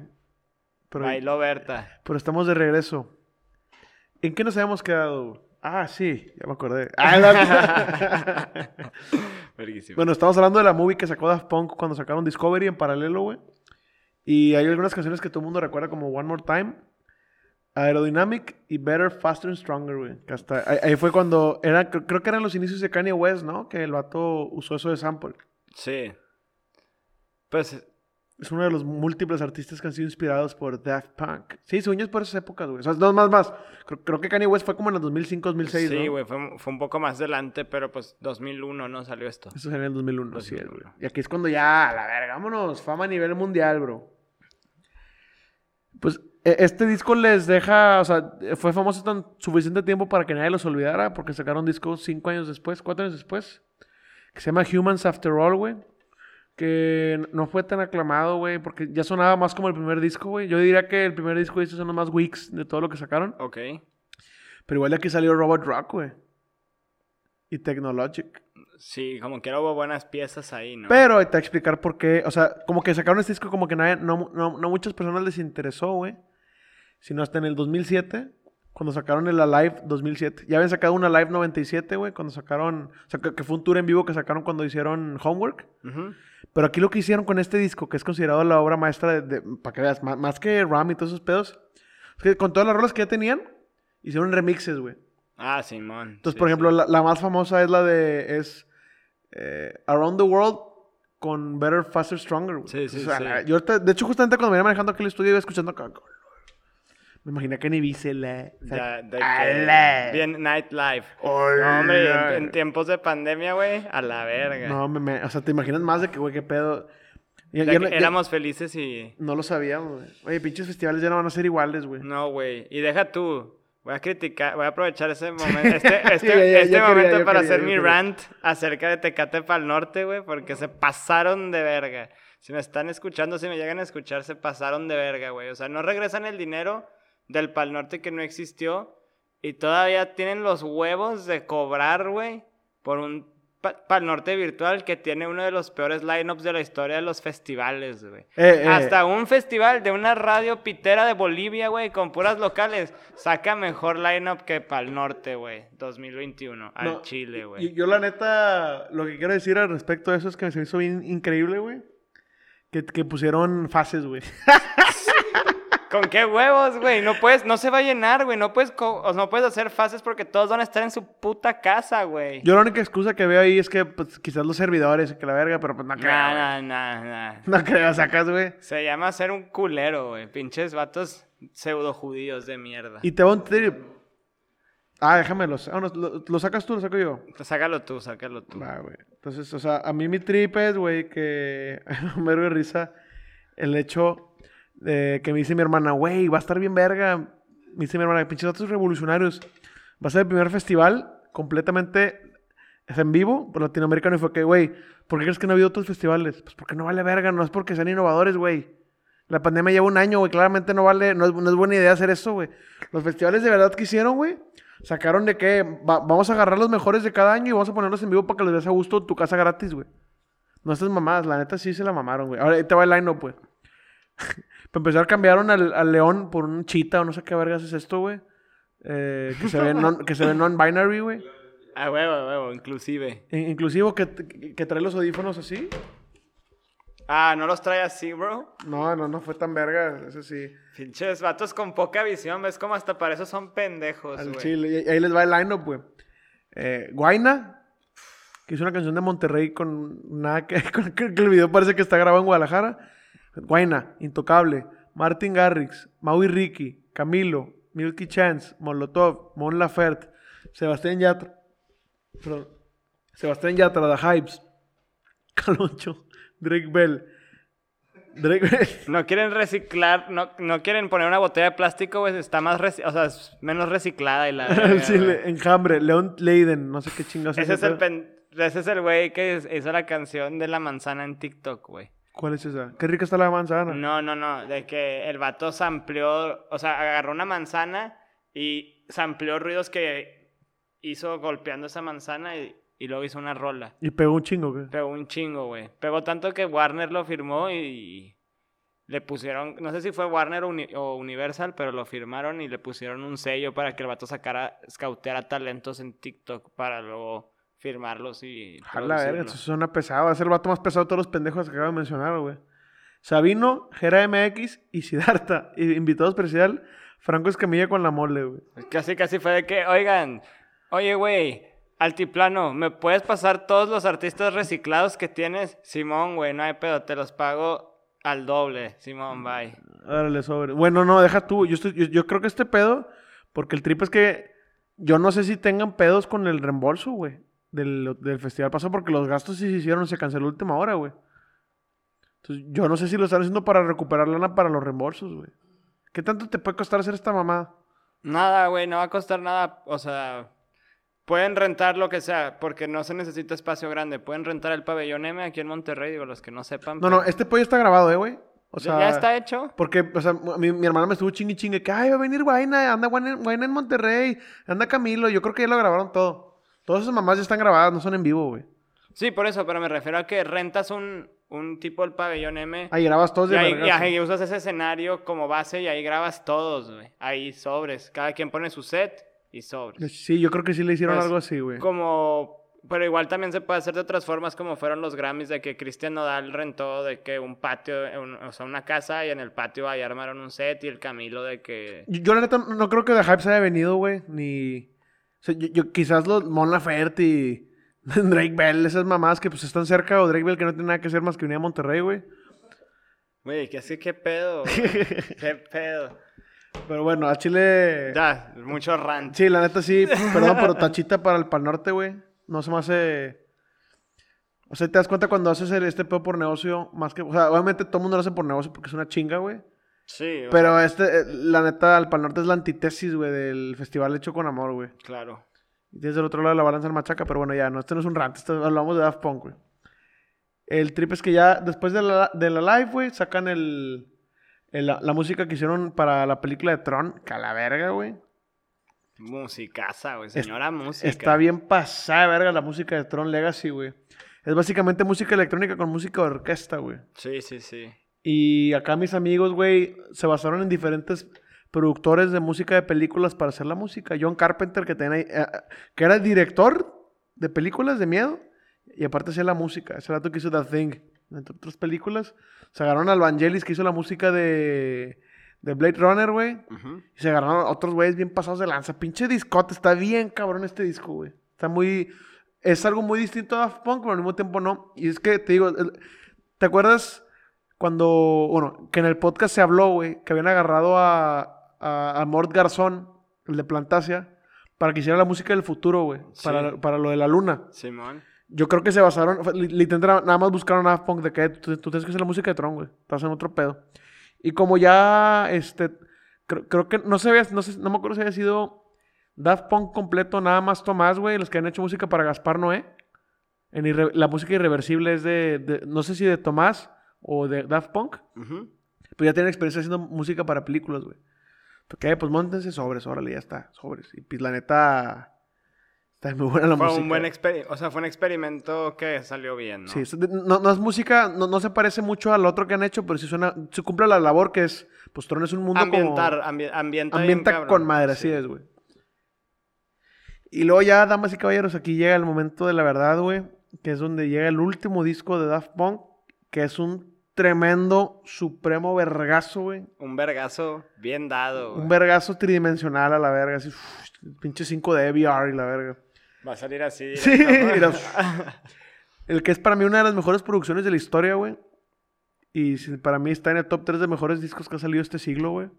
Pero, Bailó Berta. pero estamos de regreso. ¿En qué nos habíamos quedado? güey? Ah, sí, ya me acordé. [LAUGHS] Ah, [LAUGHS] bueno, estamos hablando de la movie que sacó Daft Punk cuando sacaron Discovery en paralelo, güey. Y hay algunas canciones que todo el mundo recuerda como One More Time, Aerodynamic y Better, Faster and Stronger, güey. Que hasta ahí, ahí fue cuando era, cre- creo que eran los inicios de Kanye West, ¿no? Que el vato usó eso de sample. Sí. Pues Es uno de los múltiples artistas que han sido inspirados por Daft Punk. Sí, sueños por esas épocas, güey. O sea, no, más, más. Creo, creo que Kanye West fue como en el 2005, 2006, sí, ¿no? güey, fue, fue un poco más adelante, pero pues 2001 no salió esto. Eso sería en el 2001, sí, 2001. güey. Y aquí es cuando ya, la verga, vámonos, fama a nivel mundial, bro. Pues e- este disco les deja, o sea, fue famoso tan suficiente tiempo para que nadie los olvidara, porque sacaron un disco cinco años después, cuatro años después, que se llama Humans After All, güey. Que no fue tan aclamado, güey, porque ya sonaba más como el primer disco, güey. Yo diría que el primer disco hizo son los más weeks de todo lo que sacaron. Ok. Pero igual de aquí salió Robot Rock, güey. Y Technologic. Sí, como que hubo buenas piezas ahí, ¿no? Pero te voy a explicar por qué. O sea, como que sacaron este disco como que nadie- no, no, no muchas personas les interesó, güey. Sino hasta en el 2007, cuando sacaron el Alive 2007. Ya habían sacado una Live 97, güey, cuando sacaron... O sea, que, fue un tour en vivo que sacaron cuando hicieron Homework. Ujú. Pero aquí lo que hicieron con este disco, que es considerado la obra maestra de... para que veas, más, más que Ram y todos esos pedos. Es que con todas las rolas que ya tenían, hicieron remixes, güey. Ah, Simón. Entonces, sí, por ejemplo, sí. la, la más famosa es la de... Es eh, Around the World con Better, Faster, Stronger. güey. Sí, sí, O sea, sí. yo de hecho, justamente cuando venía manejando aquí el estudio iba escuchando. Me imaginé que ni vise la... Bien Nightlife. No, hombre, en, en tiempos de pandemia, güey, a la verga. No, me, me- o sea, te imaginas más de que, güey, qué pedo. Ya- ya no- ya- éramos felices y... no lo sabíamos, güey. Oye, pinches festivales ya no van a ser iguales, güey. No, güey. Y deja tú. Voy a criticar, voy a aprovechar ese momento, este, [LAUGHS] este, ya, este quería, momento para quería, hacer mi rant acerca de Tecate Pal Norte, güey, porque se pasaron de verga. Si me están escuchando, si me llegan a escuchar, se pasaron de verga, güey. O sea, no regresan el dinero del Pal Norte que no existió y todavía tienen los huevos de cobrar, güey, por un Pa- Pal Norte virtual que tiene uno de los peores lineups de la historia de los festivales, güey. Eh, eh. Hasta un festival de una radio pitera de Bolivia, güey, con puras locales, saca mejor lineup que Pal Norte, güey, 2021, al No, Chile, Y güey. yo, la neta, lo que quiero decir al respecto de eso es que se me hizo bien increíble, güey. Que, que pusieron fases, güey. [LAUGHS] ¿Con qué huevos, güey? No puedes, no se va a llenar, güey, no puedes, no puedes hacer fases porque todos van a estar en su puta casa, güey. Yo la única excusa que veo ahí es que pues, quizás los servidores, que la verga, pero pues no creo. Nah, nah, nah, nah. No creo, sacas, güey. Se llama ser un culero, güey. Pinches vatos pseudo judíos de mierda. Y te va un trip. Ah, déjamelo. Ah, no, ¿lo, ¿Lo sacas tú lo saco yo? Sácalo tú, sácalo tú. Va, güey. Entonces, o sea, a mí mi trip es, güey, que [LAUGHS] me de risa el hecho que me dice mi hermana, güey, va a estar bien verga. Me dice mi hermana, pinches datos revolucionarios. Va a ser el primer festival completamente en vivo por latinoamericano y fue que, güey, ¿por qué crees que no ha habido otros festivales? Pues porque no vale verga, no es porque sean innovadores, güey. La pandemia lleva un año, güey, claramente no vale, no es, buena idea hacer eso, güey. Los festivales de verdad que hicieron, güey, sacaron de que va- vamos a agarrar los mejores de cada año y vamos a ponerlos en vivo para que les des a gusto tu casa gratis, güey. No estas mamadas, la neta sí se la mamaron, güey. Ahora ahí te va el line pues. Para empezar, cambiaron al, al león por un chita o no sé qué vergas es esto, güey. Eh, que se ve [LAUGHS] non- que se ve non-binary, güey. A huevo, huevo, inclusive. In- Inclusivo que, que, que trae los audífonos así. Ah, ¿no los trae así, bro? No, no, no fue tan verga, eso sí. Pinches vatos con poca visión, ves como hasta para eso son pendejos, Al güey. chile. Y ahí les va el line-up, güey. Eh, Guaina, que hizo una canción de Monterrey con nada que, [LAUGHS] con que el video parece que está grabado en Guadalajara. Guaina, Intocable, Martin Garrix, Maui Ricky, Camilo, Milky Chance, Molotov, Mon Laferte, Sebastián Yatra, perdón, Sebastián Yatra, The Hypes, [LAUGHS] Caloncho, Drake Bell, Drake Bell. [LAUGHS] No quieren reciclar, no, no quieren poner una botella de plástico, güey, está más, reci- o sea, es menos reciclada y la... [LAUGHS] Güey. Enjambre, León Leiden, no sé qué chingados Ese es el pen- ese es el güey que es- hizo la canción de la manzana en TikTok, güey. ¿Cuál es esa? Qué rica está la manzana. No, no, no, de que el vato sampleó, o sea, agarró una manzana y sampleó ruidos que hizo golpeando esa manzana y, y luego hizo una rola. Y pegó un chingo, güey. Pegó un chingo, güey. Pegó tanto que Warner lo firmó y le pusieron, no sé si fue Warner Uni- o Universal, pero lo firmaron y le pusieron un sello para que el vato sacara, scouteara talentos en TikTok para luego firmarlos y... A la verga, eso suena pesado. Es el vato más pesado de todos los pendejos que acabo de mencionar, güey. Sabino, Jera MX y Siddhartha. Y invitado especial, Franco Escamilla con la mole, güey. Casi, casi fue de que, oigan, oye, güey, altiplano, ¿me puedes pasar todos los artistas reciclados que tienes? Simón, güey, no hay pedo, te los pago al doble. Simón, bye. Órale, sobre. Bueno, no, deja tú. Yo, estoy- yo, yo creo que este pedo, porque el trip es que yo no sé si tengan pedos con el reembolso, güey. Del, del festival pasado, porque los gastos sí se hicieron, se canceló última hora, güey. Entonces, yo no sé si lo están haciendo para recuperar lana para los reembolsos, güey. ¿Qué tanto te puede costar hacer esta mamada? Nada, güey, no va a costar nada. O sea, pueden rentar lo que sea, porque no se necesita espacio grande. Pueden rentar el pabellón M aquí en Monterrey, digo, los que no sepan. No, pero- no, este pollo está grabado, eh, güey. O ¿Ya- sea, ¿Ya está hecho? Porque, o sea, mi, mi hermana me estuvo chingue chingue que, ay, va a venir Guayna, anda Guayna en Monterrey, anda Camilo. Yo creo que ya lo grabaron todo. Todas esas mamás ya están grabadas, no son en vivo, güey. Sí, por eso, pero me refiero a que rentas un, un tipo el pabellón M. Ahí grabas todos Y de ahí, y ahí usas ese escenario como base y ahí grabas todos, güey. Ahí sobres. Cada quien pone su set y sobres. Sí, yo creo que sí le hicieron Pues, algo así, güey. Como... Pero igual también se puede hacer de otras formas como fueron los Grammys de que Cristian Nodal rentó de que un patio, un- o sea, una casa y en el patio ahí armaron un set y el Camilo de que... Yo, yo, la neta, no creo que The Hype se haya venido, güey. Ni. O sea, yo, yo- quizás los Mon Laferte y [LAUGHS] Drake Bell, esas mamás que pues están cerca, o Drake Bell que no tiene nada que hacer más que venir a Monterrey, güey. Güey, ¿qué así? ¿Qué pedo? [LAUGHS] ¿Qué pedo? Pero bueno, a Chile. Ya, mucho rant. Sí, la neta sí, perdón, pero tachita para el Pal Norte, güey. No se me hace. O sea, te das cuenta cuando haces el- este pedo por negocio, más que. O sea, obviamente todo el mundo lo hace por negocio porque es una chinga, güey. Sí, Pero este, eh, la neta, el Pal Norte es la antítesis, güey, del festival hecho con amor, güey. claro. Y tienes del otro lado la balanza en machaca, pero bueno, ya, no, este no es un rant, esto- hablamos de Daft Punk, güey. El trip es que ya después de la, de la live, güey, sacan el, el- la, la música que hicieron para la película de Tron, calaverga, güey. Musicaza, güey. Señora música. Está bien pasada, verga, la música de Tron Legacy, güey. Es básicamente música electrónica con música de orquesta, güey. Sí, sí, sí. Y acá mis amigos, güey, se basaron en diferentes productores de música de películas para hacer la música. John Carpenter, que, tenía, eh, que era el director de películas de miedo, y aparte hacía la música. Ese rato que hizo The Thing, entre otras películas. Se agarraron al Vangelis, que hizo la música de, de Blade Runner, güey. Ujú. Y se agarraron a otros güeyes bien pasados de lanza. Pinche discote, está bien cabrón este disco, güey. Está muy... Es algo muy distinto a Daft Punk, pero al mismo tiempo no. Y es que, te digo, ¿te acuerdas cuando... Bueno, que en el podcast se habló, güey, que habían agarrado a, a, a Mort Garzón, el de Plantasia, para que hiciera la música del futuro, güey. Sí. Para, para lo de la luna. Simón. Yo creo que se basaron, fue- li- literal, nada más buscaron a Daft Punk de que tú, tú tienes que hacer la música de Tron, güey. Estás en otro pedo. Y como ya, este, creo, creo que, no sé, había- no sé, no me acuerdo si había sido Daft Punk completo, nada más Tomás, güey, los que han hecho música para Gaspar Noé. En Irre- la música irreversible es de, de- no sé si de Tomás o de Daft Punk, Ujú. pero ya tienen experiencia haciendo música para películas, güey. Ok, pues montense sobres, órale, ya está, sobres. Y pues la neta, está muy buena la Fue música. un buen experimento, o sea, fue un experimento que salió bien, ¿no? Sí, no, no es música, no, no se parece mucho al otro que han hecho, pero sí suena, sí cumple la labor que es, pues Tron es un mundo Ambientar, como... ambi- ambienta, con madre, Sí. así es, güey. Y luego ya, damas y caballeros, aquí llega el momento de la verdad, güey, que es donde llega el último disco de Daft Punk, que es un tremendo, supremo vergazo, güey. Un vergazo bien dado. Un güey. vergazo tridimensional a la verga, así, pinche 5D VR y la verga. Va a salir así. Sí, [LAUGHS] mira. [LAUGHS] El que es para mí una de las mejores producciones de la historia, güey. Y para mí está en el top 3 de mejores discos que ha salido este siglo, güey.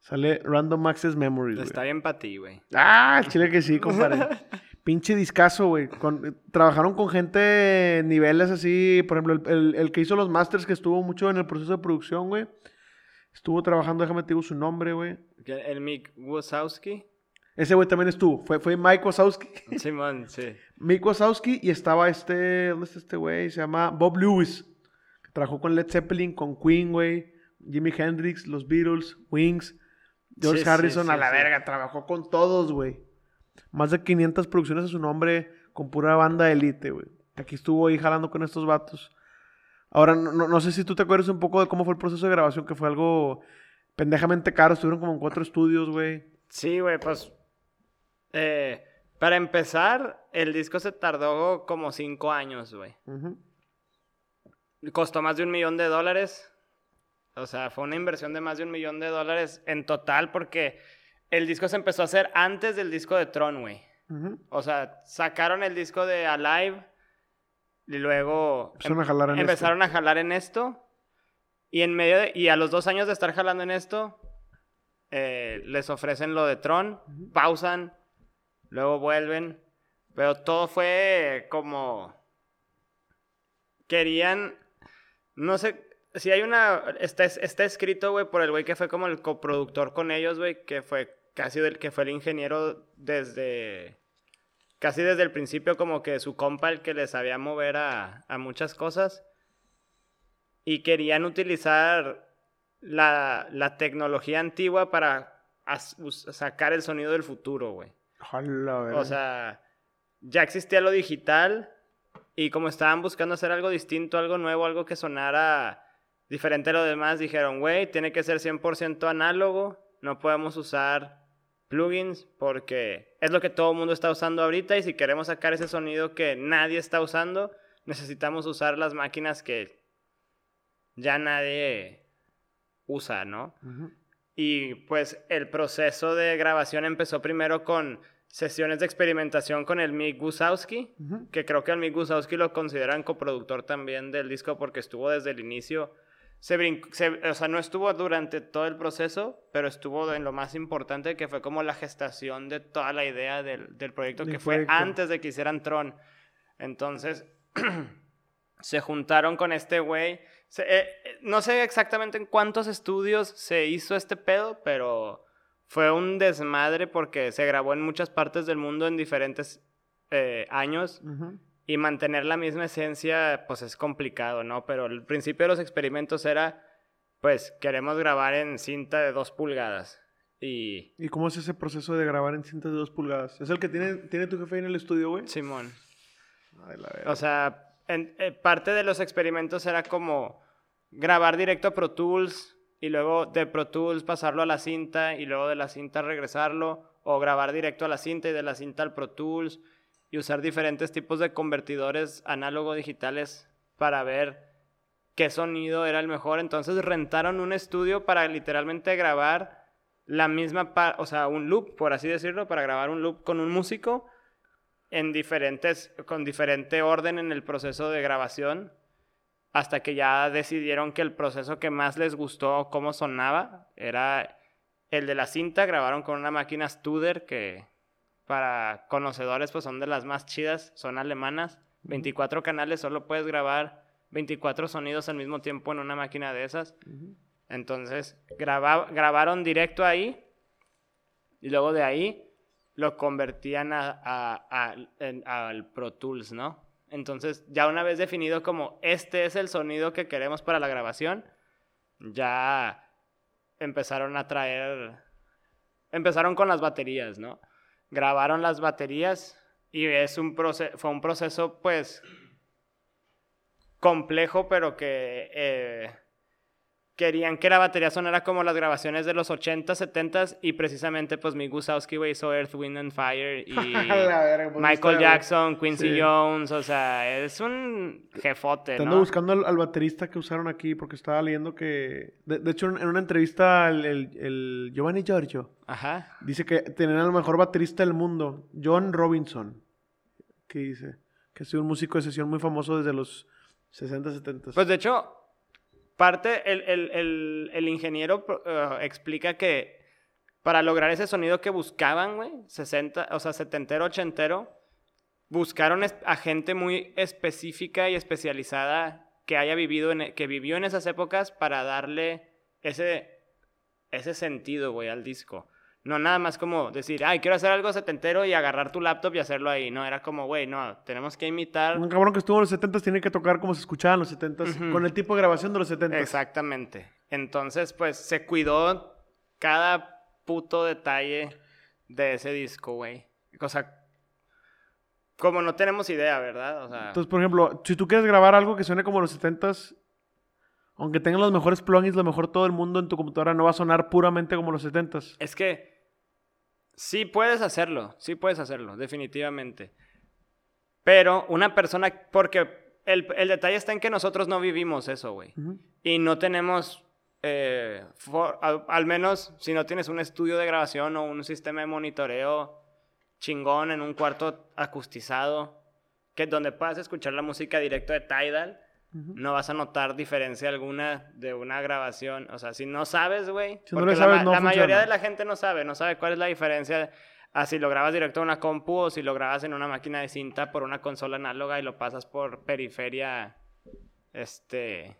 Sale Random Access Memories, Está güey. bien para ti, güey. Ah, chile que sí, compadre. [LAUGHS] Pinche discazo, güey. Con- trabajaron con gente niveles así. Por ejemplo, el, el- el que hizo los masters, que estuvo mucho en el proceso de producción, güey. Estuvo trabajando, déjame te digo su nombre, güey. El Mick Wazowski. Ese güey también estuvo. Fue, fue Mike Wazowski. [LAUGHS] Simón, sí. Mick Wazowski y estaba este, ¿dónde está este güey? Se llama Bob Lewis. que Trabajó con Led Zeppelin, con Queen, güey. Jimi Hendrix, los Beatles, Wings, George Sí, sí, Harrison, sí, a la sí. verga. Trabajó con todos, güey. Más de 500 producciones a su nombre con pura banda de élite, güey. Aquí estuvo ahí jalando con estos vatos. Ahora, no, no- sé si tú te acuerdas un poco de cómo fue el proceso de grabación, que fue algo pendejamente caro. Estuvieron como en cuatro estudios, güey. Sí, güey, pues. eh, para empezar, el disco se tardó como cinco años, güey. Costó más de un millón de dólares. O sea, fue una inversión de más de un millón de dólares en total porque el disco se empezó a hacer antes del disco de Tron, güey. O sea, sacaron el disco de Alive y luego Empezaron a jalar en esto. empezaron a jalar en esto. Y en medio de- y a los dos años de estar jalando en esto, eh, les ofrecen lo de Tron, pausan, luego vuelven. Pero todo fue como. Querían. No sé. Si hay una. Está, está escrito, güey, por el güey que fue como el coproductor con ellos, güey, que fue casi del que fue el ingeniero desde. Casi desde el principio, como que su compa, el que les sabía mover a, a muchas cosas. Y querían utilizar la, la tecnología antigua para as- sacar el sonido del futuro, güey. O sea, ya existía lo digital y como estaban buscando hacer algo distinto, algo nuevo, algo que sonara diferente a lo demás, dijeron, güey, tiene que ser 100% análogo, no podemos usar plugins porque es lo que todo el mundo está usando ahorita y si queremos sacar ese sonido que nadie está usando, necesitamos usar las máquinas que ya nadie usa, ¿no? Y pues el proceso de grabación empezó primero con sesiones de experimentación con el Mick Gusowski, que creo que al Mick Gusowski lo consideran coproductor también del disco porque estuvo desde el inicio. Se brincó, se- o sea, no estuvo durante todo el proceso, pero estuvo en lo más importante que fue como la gestación de toda la idea del, del proyecto que fue antes de que hicieran Tron. Entonces, [CLEARS THROAT] se juntaron con este güey. Se- eh, eh, no sé exactamente en cuántos estudios se hizo este pedo, pero fue un desmadre porque se grabó en muchas partes del mundo en diferentes eh, años Ujú. Y mantener la misma esencia pues es complicado, ¿no? Pero el principio de los experimentos era pues queremos grabar en cinta de dos pulgadas y ¿Y cómo es ese proceso de grabar en cintas de dos pulgadas? ¿Es el que tiene, tiene tu jefe en el estudio, güey? Simón. Ay, la verga. O sea, en- eh, parte de los experimentos era como grabar directo a Pro Tools y luego de Pro Tools pasarlo a la cinta y luego de la cinta regresarlo o grabar directo a la cinta y de la cinta al Pro Tools y usar diferentes tipos de convertidores análogo digitales para ver qué sonido era el mejor. Entonces rentaron un estudio para literalmente grabar la misma, o sea, un loop, por así decirlo, para grabar un loop con un músico en diferentes, con diferente orden en el proceso de grabación, hasta que ya decidieron que el proceso que más les gustó, cómo sonaba, era El de la cinta grabaron con una máquina Studer que para conocedores pues son de las más chidas, son alemanas. 24 canales, solo puedes grabar 24 sonidos al mismo tiempo en una máquina de esas. Entonces, grabaron directo ahí y luego de ahí lo convertían al Pro Tools, ¿no? Entonces, ya una vez definido como este es el sonido que queremos para la grabación, ya empezaron a traer, empezaron con las baterías, ¿no? Grabaron las baterías y es un fue un proceso, pues, complejo, pero que eh, querían que la batería sonara como las grabaciones de los 80, 70 y precisamente pues Mick Gusowski, güey, hizo Earth, Wind and Fire y [LAUGHS] Michael Jackson, Quincy Jones, o sea, es un jefote, Te ando buscando al, baterista que usaron aquí porque estaba leyendo que, de, hecho en una entrevista el, el, Giovanni Giorgio Ajá. dice que tenían al mejor baterista del mundo, John Robinson, que dice que ha sido un músico de sesión muy famoso desde los 60, 70. Pues de hecho, Parte, el, ingeniero eh, explica que para lograr ese sonido que buscaban, güey, 60, o sea, setentero, buscaron a gente muy específica y especializada que haya vivido, en, que vivió en esas épocas para darle ese, ese sentido, güey, al disco. No nada más como decir, ay, quiero hacer algo setentero y agarrar tu laptop y hacerlo ahí. No, era como, güey, no, tenemos que imitar. Un cabrón que estuvo en los setentas tiene que tocar como se escuchaba en los setentas, con el tipo de grabación de los setentas. Exactamente. Entonces, pues, se cuidó cada puto detalle de ese disco, güey. O sea, como no tenemos idea, ¿verdad? O sea... Entonces, por ejemplo, si tú quieres grabar algo que suene como los setentas, aunque tengan los mejores plugins, lo mejor todo el mundo en tu computadora, no va a sonar puramente como los setentas. Es que Sí puedes hacerlo, sí puedes hacerlo, definitivamente. Pero una persona, porque el, detalle está en que nosotros no vivimos eso, güey. Y no tenemos, eh, al, menos si no tienes un estudio de grabación o un sistema de monitoreo chingón en un cuarto acustizado, que donde puedas escuchar la música directo de Tidal, no vas a notar diferencia alguna de una grabación. O sea, si no sabes, güey. porque la, mayoría de la gente no sabe, no sabe cuál es la diferencia. A si lo grabas directo en una compu o si lo grabas en una máquina de cinta por una consola análoga y lo pasas por periferia, este,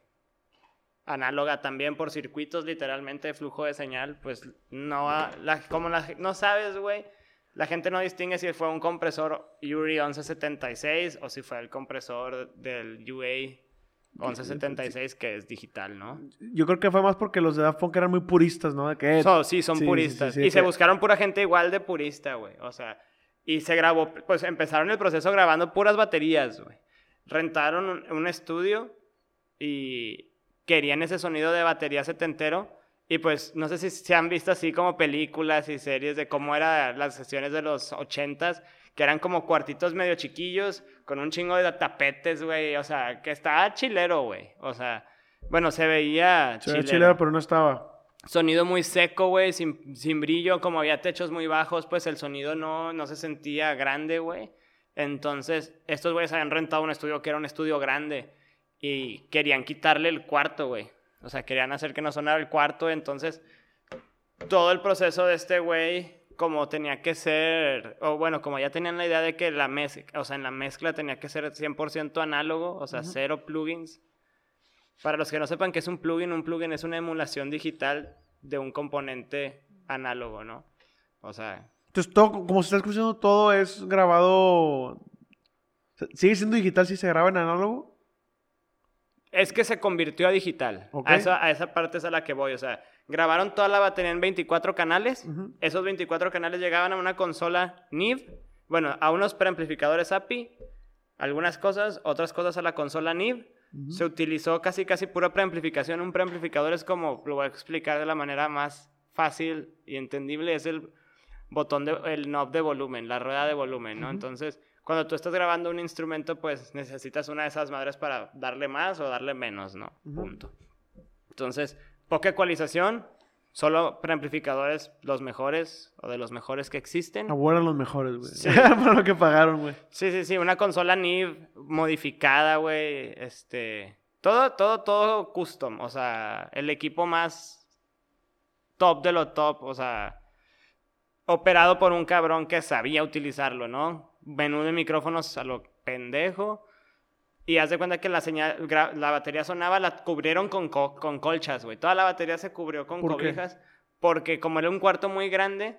análoga también por circuitos literalmente de flujo de señal, pues no, la, como la, no sabes, güey, la gente no distingue si fue un compresor Yuri 1176 o si fue el compresor del UA 1176 que es digital, ¿no? Yo creo que fue más porque los de Daft Punk eran muy puristas, ¿no? que, sí, son puristas. y se buscaron pura gente igual de purista, güey. O sea, y se grabó, pues empezaron el proceso grabando puras baterías, güey. Rentaron un, estudio y querían ese sonido de batería setentero. Y pues no sé si se han visto así como películas y series de cómo eran las sesiones de los ochentas que eran como cuartitos medio chiquillos, con un chingo de tapetes, güey. O sea, que estaba chilero, güey. O sea, bueno, se veía se chilero. Veía chilero, pero no estaba. Sonido muy seco, güey, sin, sin, brillo, como había techos muy bajos, pues el sonido no, no se sentía grande, güey. Entonces, estos güeyes habían rentado un estudio que era un estudio grande y querían quitarle el cuarto, güey. O sea, querían hacer que no sonara el cuarto, entonces todo el proceso de este güey como tenía que ser, o bueno, como ya tenían la idea de que la mezcla, o sea, en la mezcla tenía que ser 100% análogo, o sea, cero plugins. Para los que no sepan qué es un plugin, un plugin es una emulación digital de un componente análogo, ¿no? O sea... Entonces, todo, como se está escuchando, todo es grabado... ¿Sigue siendo digital si se graba en análogo? Es que se convirtió a digital. A, esa, a esa parte es a la que voy, o sea Grabaron toda la batería en 24 canales. Esos 24 canales llegaban a una consola NIV, bueno, a unos preamplificadores API, algunas cosas, otras cosas a la consola NIV. Se utilizó casi casi pura preamplificación. Un preamplificador es como, lo voy a explicar de la manera más fácil y entendible, es el botón, de, el knob de volumen, la rueda de volumen, ¿no? Entonces, cuando tú estás grabando un instrumento, pues necesitas una de esas madres para darle más o darle menos, ¿no? Punto. Entonces, Poca ecualización, solo preamplificadores los mejores o de los mejores que existen. Ahora los mejores, güey. Sí. [LAUGHS] Por lo que pagaron, güey. Sí, sí, sí, una consola NIV modificada, güey, este todo todo todo custom, o sea, el equipo más top de lo top, o sea, operado por un cabrón que sabía utilizarlo, ¿no? Menú de micrófonos a lo pendejo. Y haz de cuenta que la señal, la batería sonaba, la cubrieron con, co- con colchas, güey. Toda la batería se cubrió con ¿Por qué? cobijas. Porque como era un cuarto muy grande,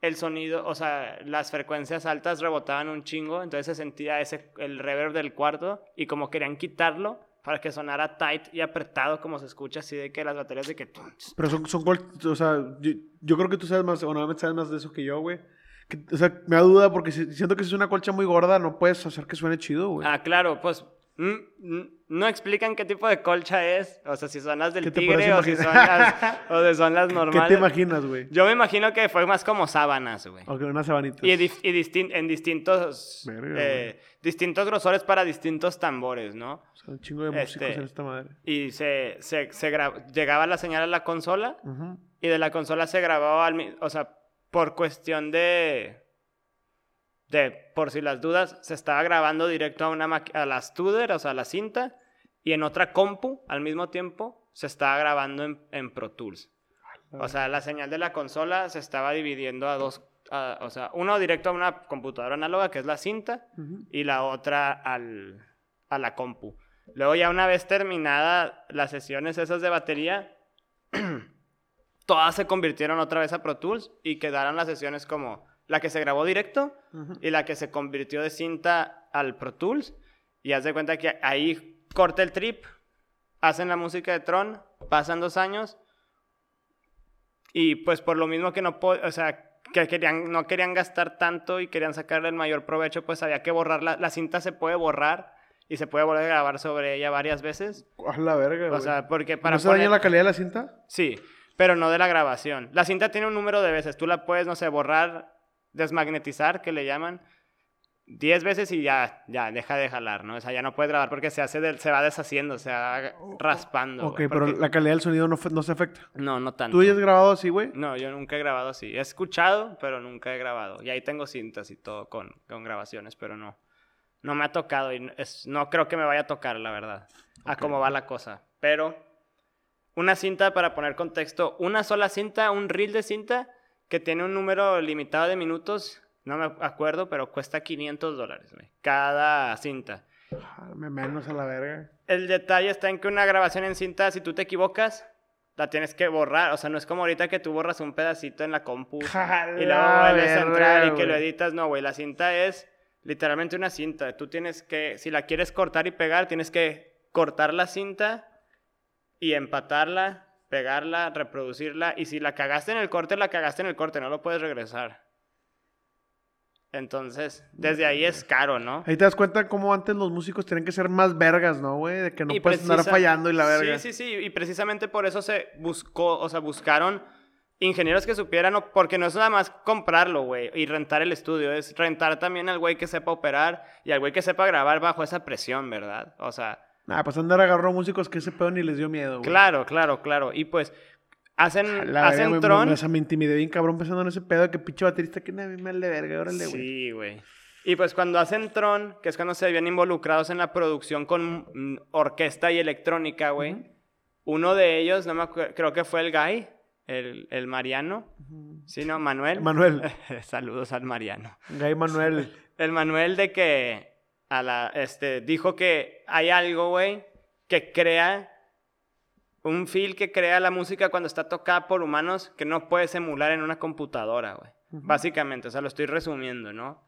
el sonido, o sea, las frecuencias altas rebotaban un chingo, entonces se sentía ese, el reverb del cuarto. Y como querían quitarlo para que sonara tight y apretado, como se escucha así de que las baterías de que... Pero son, son o sea, yo, yo creo que tú sabes más, o normalmente sabes más de eso que yo, güey. Que- o sea, me da duda porque si- siento que si es una colcha muy gorda no puedes hacer que suene chido, güey. Ah, claro, pues mm, mm, no explican qué tipo de colcha es. O sea, si son las ¿Qué del tigre o si son las, [LAUGHS] o si son las ¿Qué normales. te imaginas, güey? Yo me imagino que fue más como sábanas, güey. Ok, unas sabanitas. Y, y distin- en distintos, Verga, eh, distintos grosores para distintos tambores, ¿no? O sea, un chingo de músicos Este- en esta madre. Y se, se, se llegaba la señal a la consola Ujú. y de la consola se grababa, al o sea, por cuestión de, de, por si las dudas, se estaba grabando directo a, una a la Studer, o sea, a la cinta, y en otra compu, al mismo tiempo, se estaba grabando en, en Pro Tools. O sea, la señal de la consola se estaba dividiendo a dos, a- o sea, uno directo a una computadora análoga, que es la cinta, y la otra al, a la compu. Luego ya una vez terminada las sesiones esas de batería, [CLEARS THROAT] todas se convirtieron otra vez a Pro Tools y quedaron las sesiones como la que se grabó directo y la que se convirtió de cinta al Pro Tools. Y haz de cuenta que ahí corta el trip, hacen la música de Tron, pasan dos años y pues por lo mismo que no, o sea, que querían, no querían gastar tanto y querían sacarle el mayor provecho, pues había que borrarla. La cinta se puede borrar y se puede volver a grabar sobre ella varias veces. A la verga. O sea, porque para ¿No se daña la calidad de la cinta? Sí, pero no de la grabación. La cinta tiene un número de veces. Tú la puedes, no sé, borrar, desmagnetizar, que le llaman, 10 veces y ya, ya, deja de jalar, ¿no? O sea, ya no puedes grabar porque se hace, del- se va deshaciendo, se va raspando. ok, pero porque- la calidad del sonido no, no se afecta. No, no tanto. ¿Tú ya has grabado así, güey? No, yo nunca he grabado así. He escuchado, pero nunca he grabado. Y ahí tengo cintas y todo con, con grabaciones, pero no. No me ha tocado y es- no creo que me vaya a tocar, la verdad. A Ok. cómo va la cosa. Pero una cinta, para poner contexto, una sola cinta, un reel de cinta que tiene un número limitado de minutos, no me acuerdo, pero cuesta 500 dólares, güey. Cada cinta. Ah, me menos a la verga. El detalle está en que una grabación en cinta, si tú te equivocas, la tienes que borrar. O sea, no es como ahorita que tú borras un pedacito en la compu [LAUGHS] y luego vuelves a entrar y que lo editas. No, güey, la cinta es literalmente una cinta. Tú tienes que, si la quieres cortar y pegar, tienes que cortar la cinta y empatarla, pegarla, reproducirla. Y si la cagaste en el corte, la cagaste en el corte, no lo puedes regresar. Entonces, desde ahí es caro, ¿no? Ahí te das cuenta cómo antes los músicos tenían que ser más vergas, ¿no, güey? De que no Y puedes andar precisa- fallando y la verga. Sí, sí, sí. Y precisamente por eso se buscó, o sea, buscaron ingenieros que supieran, porque no es nada más comprarlo, güey, y rentar el estudio, es rentar también al güey que sepa operar y al güey que sepa grabar bajo esa presión, ¿verdad? O sea, Nah, pues andar agarró músicos que ese pedo ni les dio miedo, güey. claro, claro, claro. Y pues hacen, La hacen verga, Tron. me- o sea, me intimidé bien cabrón pensando en ese pedo de que pinche baterista que nada, me de verga, órale, güey. Sí, güey. Y pues cuando hacen Tron, que es cuando se habían involucrados en la producción con mm, orquesta y electrónica, güey. Uno de ellos, no me acuerdo, creo que fue el Guy, el, el Mariano. Sí, no, Manuel. Manuel, [LAUGHS] Saludos al Mariano. Gay Manuel. [LAUGHS] El Manuel de que a la, este, dijo que hay algo, güey, que crea un feel que crea la música cuando está tocada por humanos que no puedes emular en una computadora, güey. Básicamente, o sea, lo estoy resumiendo, ¿no?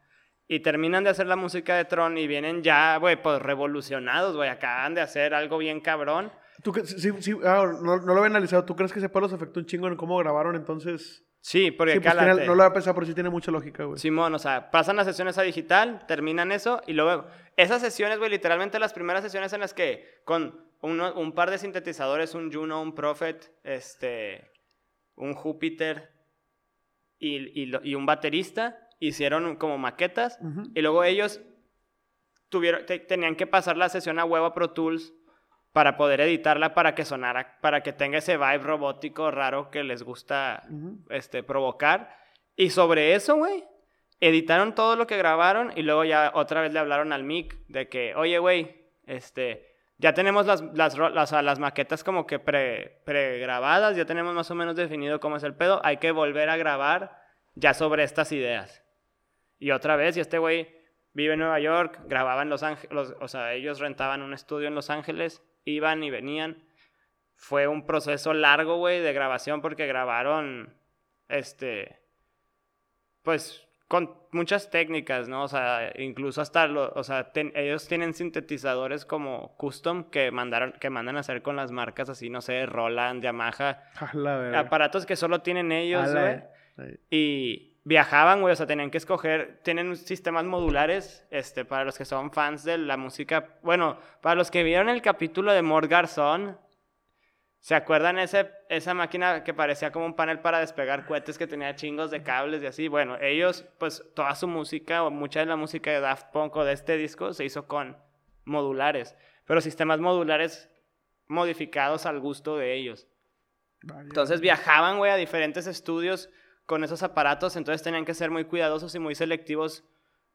Y terminan de hacer la música de Tron y vienen ya, güey, pues revolucionados, güey. Acaban de hacer algo bien cabrón. ¿Tú, sí, sí, ah, no, no lo había analizado. ¿Tú crees que ese pedo los afectó un chingo en cómo grabaron entonces? Sí, porque Sí, pues tiene- no lo había pensado, pero sí tiene mucha lógica, güey. Simón, o sea, pasan las sesiones a digital, terminan eso y luego esas sesiones, güey, literalmente las primeras sesiones en las que con uno- un par de sintetizadores, un Juno, un Prophet, este, un Júpiter y, y lo- y un baterista hicieron como maquetas y luego ellos tuvieron, te- tenían que pasar la sesión a huevo a Pro Tools para poder editarla para que sonara, para que tenga ese vibe robótico raro que les gusta este, provocar. Y sobre eso, güey, editaron todo lo que grabaron y luego ya otra vez le hablaron al mic de que, oye, güey, este, ya tenemos las, las, las, las maquetas como que pre, pregrabadas, ya tenemos más o menos definido cómo es el pedo, hay que volver a grabar ya sobre estas ideas. Y otra vez, y este güey vive en Nueva York, grababa en Los Ángeles, o sea, ellos rentaban un estudio en Los Ángeles, iban y venían. Fue un proceso largo, güey, de grabación porque grabaron, este, pues, con muchas técnicas, ¿no? O sea, incluso hasta, lo, o sea, ten- ellos tienen sintetizadores como custom que mandaron, que mandan a hacer con las marcas así, no sé, Roland, Yamaha, [LAUGHS] A la aparatos que solo tienen ellos, güey. Y viajaban, güey, o sea, tenían que escoger, tienen sistemas modulares, este, para los que son fans de la música, bueno, para los que vieron el capítulo de Mort Garzón, ¿se acuerdan ese, esa máquina que parecía como un panel para despegar cohetes que tenía chingos de cables y así? Bueno, ellos, pues, toda su música, o mucha de la música de Daft Punk o de este disco, se hizo con modulares, pero sistemas modulares modificados al gusto de ellos. Entonces viajaban, güey, a diferentes estudios con esos aparatos, entonces tenían que ser muy cuidadosos y muy selectivos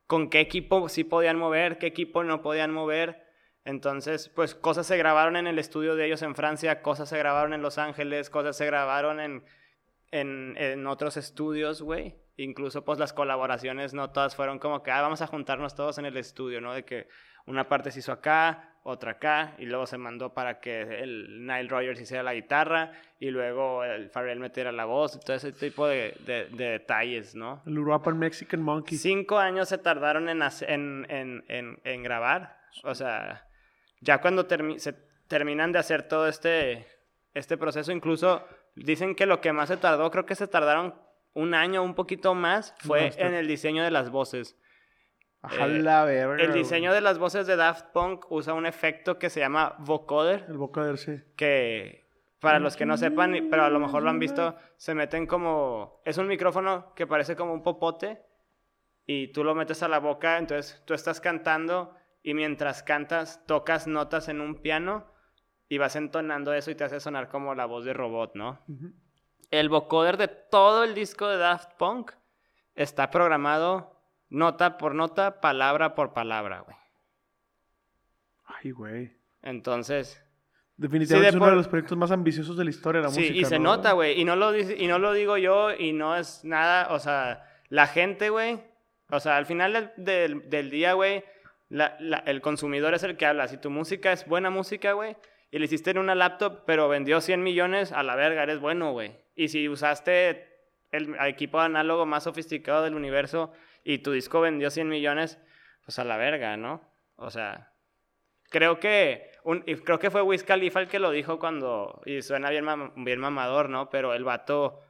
con qué equipo sí podían mover, qué equipo no podían mover. Entonces, pues cosas se grabaron en el estudio de ellos en Francia, cosas se grabaron en Los Ángeles, cosas se grabaron en, en, en otros estudios, güey. Incluso, pues las colaboraciones no todas fueron como que, ah, vamos a juntarnos todos en el estudio, ¿no? De que una parte se hizo acá, otra acá, y luego se mandó para que el Nile Rogers hiciera la guitarra, y luego el Pharrell metiera la voz, y todo ese tipo de, de- de detalles, ¿no? El Uruapan Mexican Monkey. Cinco años se tardaron en, en, en, en, en grabar. O sea, ya cuando termi- se terminan de hacer todo este, este proceso, incluso dicen que lo que más se tardó, creo que se tardaron un año, un poquito más, fue en el diseño de las voces. A eh, la verga. El güey. diseño de las voces de Daft Punk usa un efecto que se llama vocoder, El vocoder, sí. que para los que no sepan, pero a lo mejor lo han visto, se meten como... Es un micrófono que parece como un popote y tú lo metes a la boca, entonces tú estás cantando y mientras cantas tocas notas en un piano y vas entonando eso y te hace sonar como la voz de robot, ¿no? El vocoder de todo el disco de Daft Punk está programado nota por nota, palabra por palabra, güey. Ay, güey. Entonces... Definitivamente Sí, de es uno de los proyectos más ambiciosos de la historia de la Sí, música. y se ¿no? nota, güey. Y no lo dice- y no lo digo yo y no es nada, o sea, la gente, güey. O sea, al final del, del- del día, güey, la- la- el consumidor es el que habla. Si tu música es buena música, güey, y le hiciste en una laptop, pero vendió 100 millones, a la verga, eres bueno, güey. Y si usaste el equipo análogo más sofisticado del universo y tu disco vendió 100 millones, pues a la verga, ¿no? O sea, creo que un, y creo que fue Wiz Khalifa el que lo dijo cuando y suena bien mam- bien mamador, ¿no? Pero el vato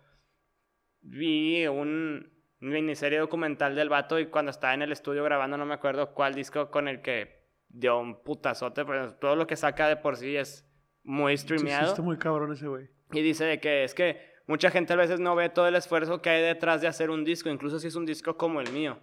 vi un miniserie documental del vato y cuando estaba en el estudio grabando no me acuerdo cuál disco con el que dio un putazote, pero todo lo que saca de por sí es muy Sí, sí, streameado. está muy cabrón ese güey. Y dice de que es que mucha gente a veces no ve todo el esfuerzo que hay detrás de hacer un disco, incluso si es un disco como el mío,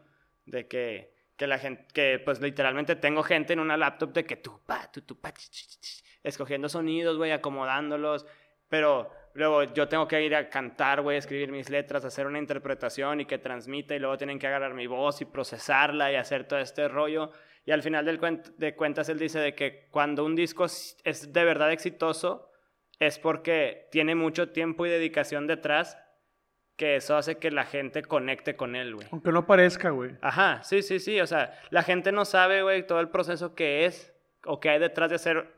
de que, que la gente, que pues literalmente tengo gente en una laptop de que tú, pa, tú, tú, pa, ch, ch, ch, escogiendo sonidos, güey, acomodándolos, pero luego yo tengo que ir a cantar, güey, escribir mis letras, hacer una interpretación y que transmita y luego tienen que agarrar mi voz y procesarla y hacer todo este rollo. Y al final de cuentas él dice de que cuando un disco es de verdad exitoso, es porque tiene mucho tiempo y dedicación detrás que eso hace que la gente conecte con él, güey. Aunque no parezca, güey. Ajá, sí, sí, sí, o sea, la gente no sabe, güey, todo el proceso que es o que hay detrás de hacer,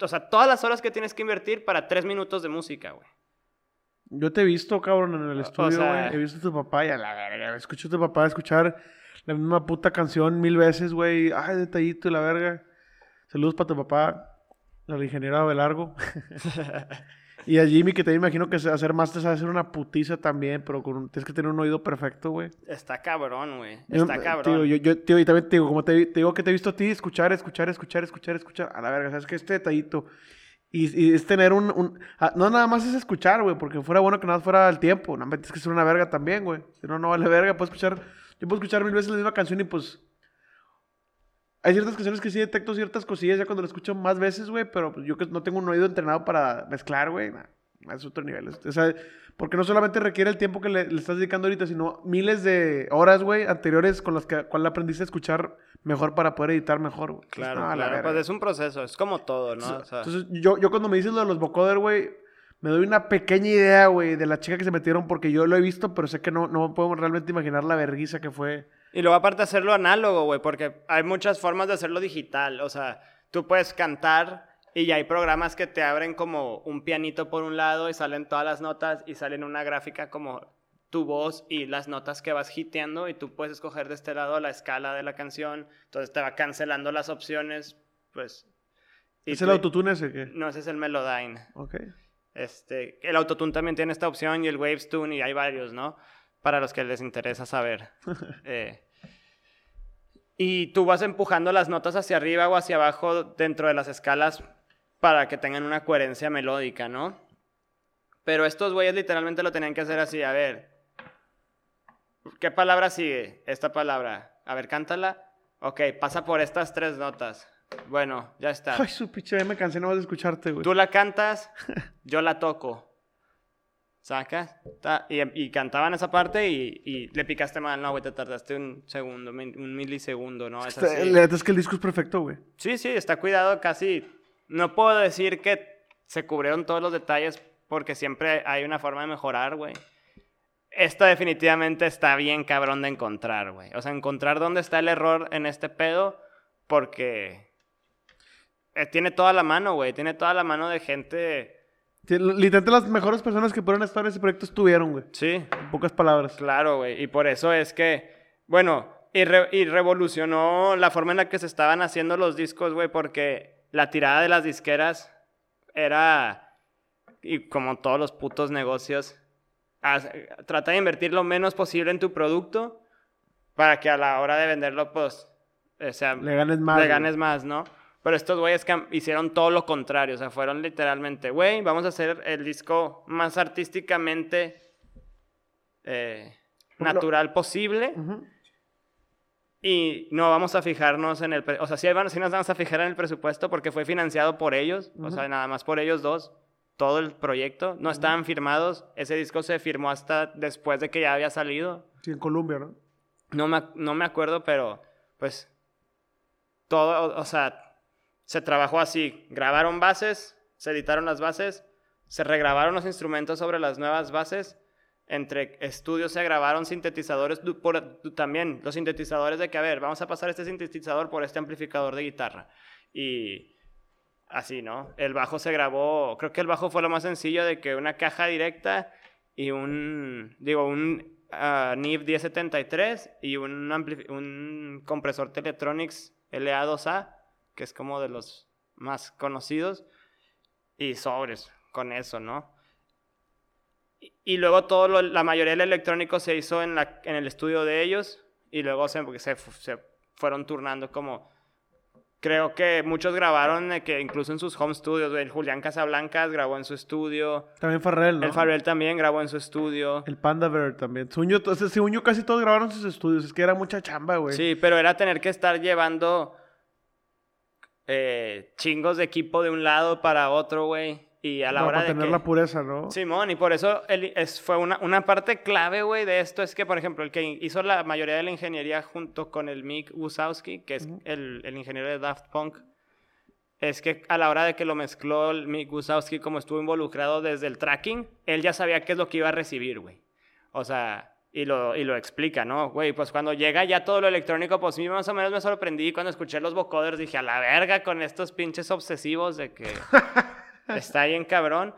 o sea, todas las horas que tienes que invertir para tres minutos de música, güey. Yo te he visto, cabrón, en el estudio, o sea- güey. He visto a tu papá y a la verga. Escucho a tu papá escuchar la misma puta canción mil veces, güey. Ay, detallito y la verga. Saludos para tu papá, el ingeniero Abelargo. [LAUGHS] y a Jimmy, que te imagino que hacer más te sabe hacer una putiza también, pero con un- tienes que tener un oído perfecto, güey. Está cabrón, güey. Yo- Está Tío, cabrón. yo, yo, tío, y también te digo, como te, te digo que te he visto a ti escuchar, escuchar, escuchar, escuchar, escuchar, a la verga, ¿sabes que Este detallito. Y, y es tener un, un- ah, No nada más es escuchar, güey, porque fuera bueno que nada más fuera el tiempo. No, tienes que ser una verga también, güey. Si no, no vale verga. Puedo escuchar... Yo puedo escuchar mil veces la misma canción y pues... Hay ciertas canciones que sí detecto ciertas cosillas ya cuando la escucho más veces, güey, pero pues, yo que no tengo un oído entrenado para mezclar, güey. nah, es otro nivel. O sea, porque no solamente requiere el tiempo que le, le estás dedicando ahorita, sino miles de horas, güey, anteriores con las que cual aprendiste a escuchar mejor para poder editar mejor, güey. Claro, No, claro. Pues es un proceso, es como todo, ¿no? O sea, Entonces, yo, yo cuando me dices lo de los vocoder, güey, me doy una pequeña idea, güey, de la chica que se metieron porque yo lo he visto, pero sé que no, no puedo realmente imaginar la vergüenza que fue. Y luego aparte hacerlo análogo, güey, porque hay muchas formas de hacerlo digital. O sea, tú puedes cantar y ya hay programas que te abren como un pianito por un lado y salen todas las notas y salen una gráfica como tu voz y las notas que vas hiteando y tú puedes escoger de este lado la escala de la canción. Entonces te va cancelando las opciones, pues... y ¿Es el autotune ese que? No, ese es el Melodyne. Ok. Este, el Autotune también tiene esta opción y el Waves Tune y hay varios, ¿no? Para los que les interesa saber. [LAUGHS] Eh, y tú vas empujando las notas hacia arriba o hacia abajo dentro de las escalas para que tengan una coherencia melódica, ¿no? Pero estos güeyes literalmente lo tenían que hacer así, a ver. ¿Qué palabra sigue? Esta palabra. A ver, cántala. Ok, pasa por estas tres notas. Bueno, ya está. Ay, su pinche, ya me cansé no de escucharte, güey. Tú la cantas, [LAUGHS] yo la toco. ¿Sacas? Ta- Y, y cantaban esa parte y, y le picaste mal. No, güey, te tardaste un segundo, un milisegundo, ¿no? Es así. La neta es que el disco es perfecto, güey. Sí, sí, está cuidado casi. No puedo decir que se cubrieron todos los detalles porque siempre hay una forma de mejorar, güey. Esto definitivamente está bien cabrón de encontrar, güey. O sea, encontrar dónde está el error en este pedo porque eh, tiene toda la mano, güey. Tiene toda la mano de gente... Sí, Literalmente las mejores personas que pudieron estar en ese proyecto estuvieron, güey. Sí, En pocas palabras. Claro, güey. Y por eso es que, bueno, y, re- y revolucionó la forma en la que se estaban haciendo los discos, güey, porque la tirada de las disqueras era, y como todos los putos negocios, haz- trata de invertir lo menos posible en tu producto para que a la hora de venderlo, pues, o sea, Le ganes más. le güey. ganes más, ¿no? Pero estos güeyes hicieron todo lo contrario, o sea, fueron literalmente, güey, vamos a hacer el disco más artísticamente eh, natural posible y no vamos a fijarnos en el, o sea, sí, van- sí nos vamos a fijar en el presupuesto porque fue financiado por ellos, o sea, nada más por ellos dos, todo el proyecto, no estaban firmados, ese disco se firmó hasta después de que ya había salido, Sí, en Colombia, ¿no? no me, no me acuerdo, pero pues todo, o sea, se trabajó así. Grabaron bases, se editaron las bases, se regrabaron los instrumentos sobre las nuevas bases. Entre estudios se grabaron sintetizadores por, también, los sintetizadores de que, a ver, vamos a pasar este sintetizador por este amplificador de guitarra. Y así, ¿no? El bajo se grabó, creo que el bajo fue lo más sencillo de que una caja directa y un, digo, un ah, NIV 1073 y un, un compresor Teletronics LA2A, que es como de los más conocidos, y sobres con eso, ¿no? Y, y luego todo lo- la mayoría del electrónico se hizo en, la, en el estudio de ellos y luego se, porque se, se fueron turnando como... Creo que muchos grabaron que incluso en sus home studios, el Julián Casablancas grabó en su estudio, También Farrell, ¿no? el Farrell también grabó en su estudio. El Panda Bear también. Yo, o sea, yo, casi todos grabaron sus estudios. Es que era mucha chamba, güey. Sí, pero era tener que estar llevando eh, chingos de equipo de un lado para otro, güey. Y a la Para hora de mantener que... la pureza, ¿no? Simón, y por eso el- es, fue una, una parte clave, güey, de esto es que, por ejemplo, el que hizo la mayoría de la ingeniería junto con el Mick Wazowski, que es el, el ingeniero de Daft Punk, es que a la hora de que lo mezcló el Mick Wazowski, como estuvo involucrado desde el tracking, él ya sabía qué es lo que iba a recibir, güey. O sea, y lo, y lo explica, ¿no? Güey, pues cuando llega ya todo lo electrónico, pues mí más o menos me sorprendí cuando escuché los vocoders, dije, a la verga con estos pinches obsesivos de que [LAUGHS] está bien cabrón,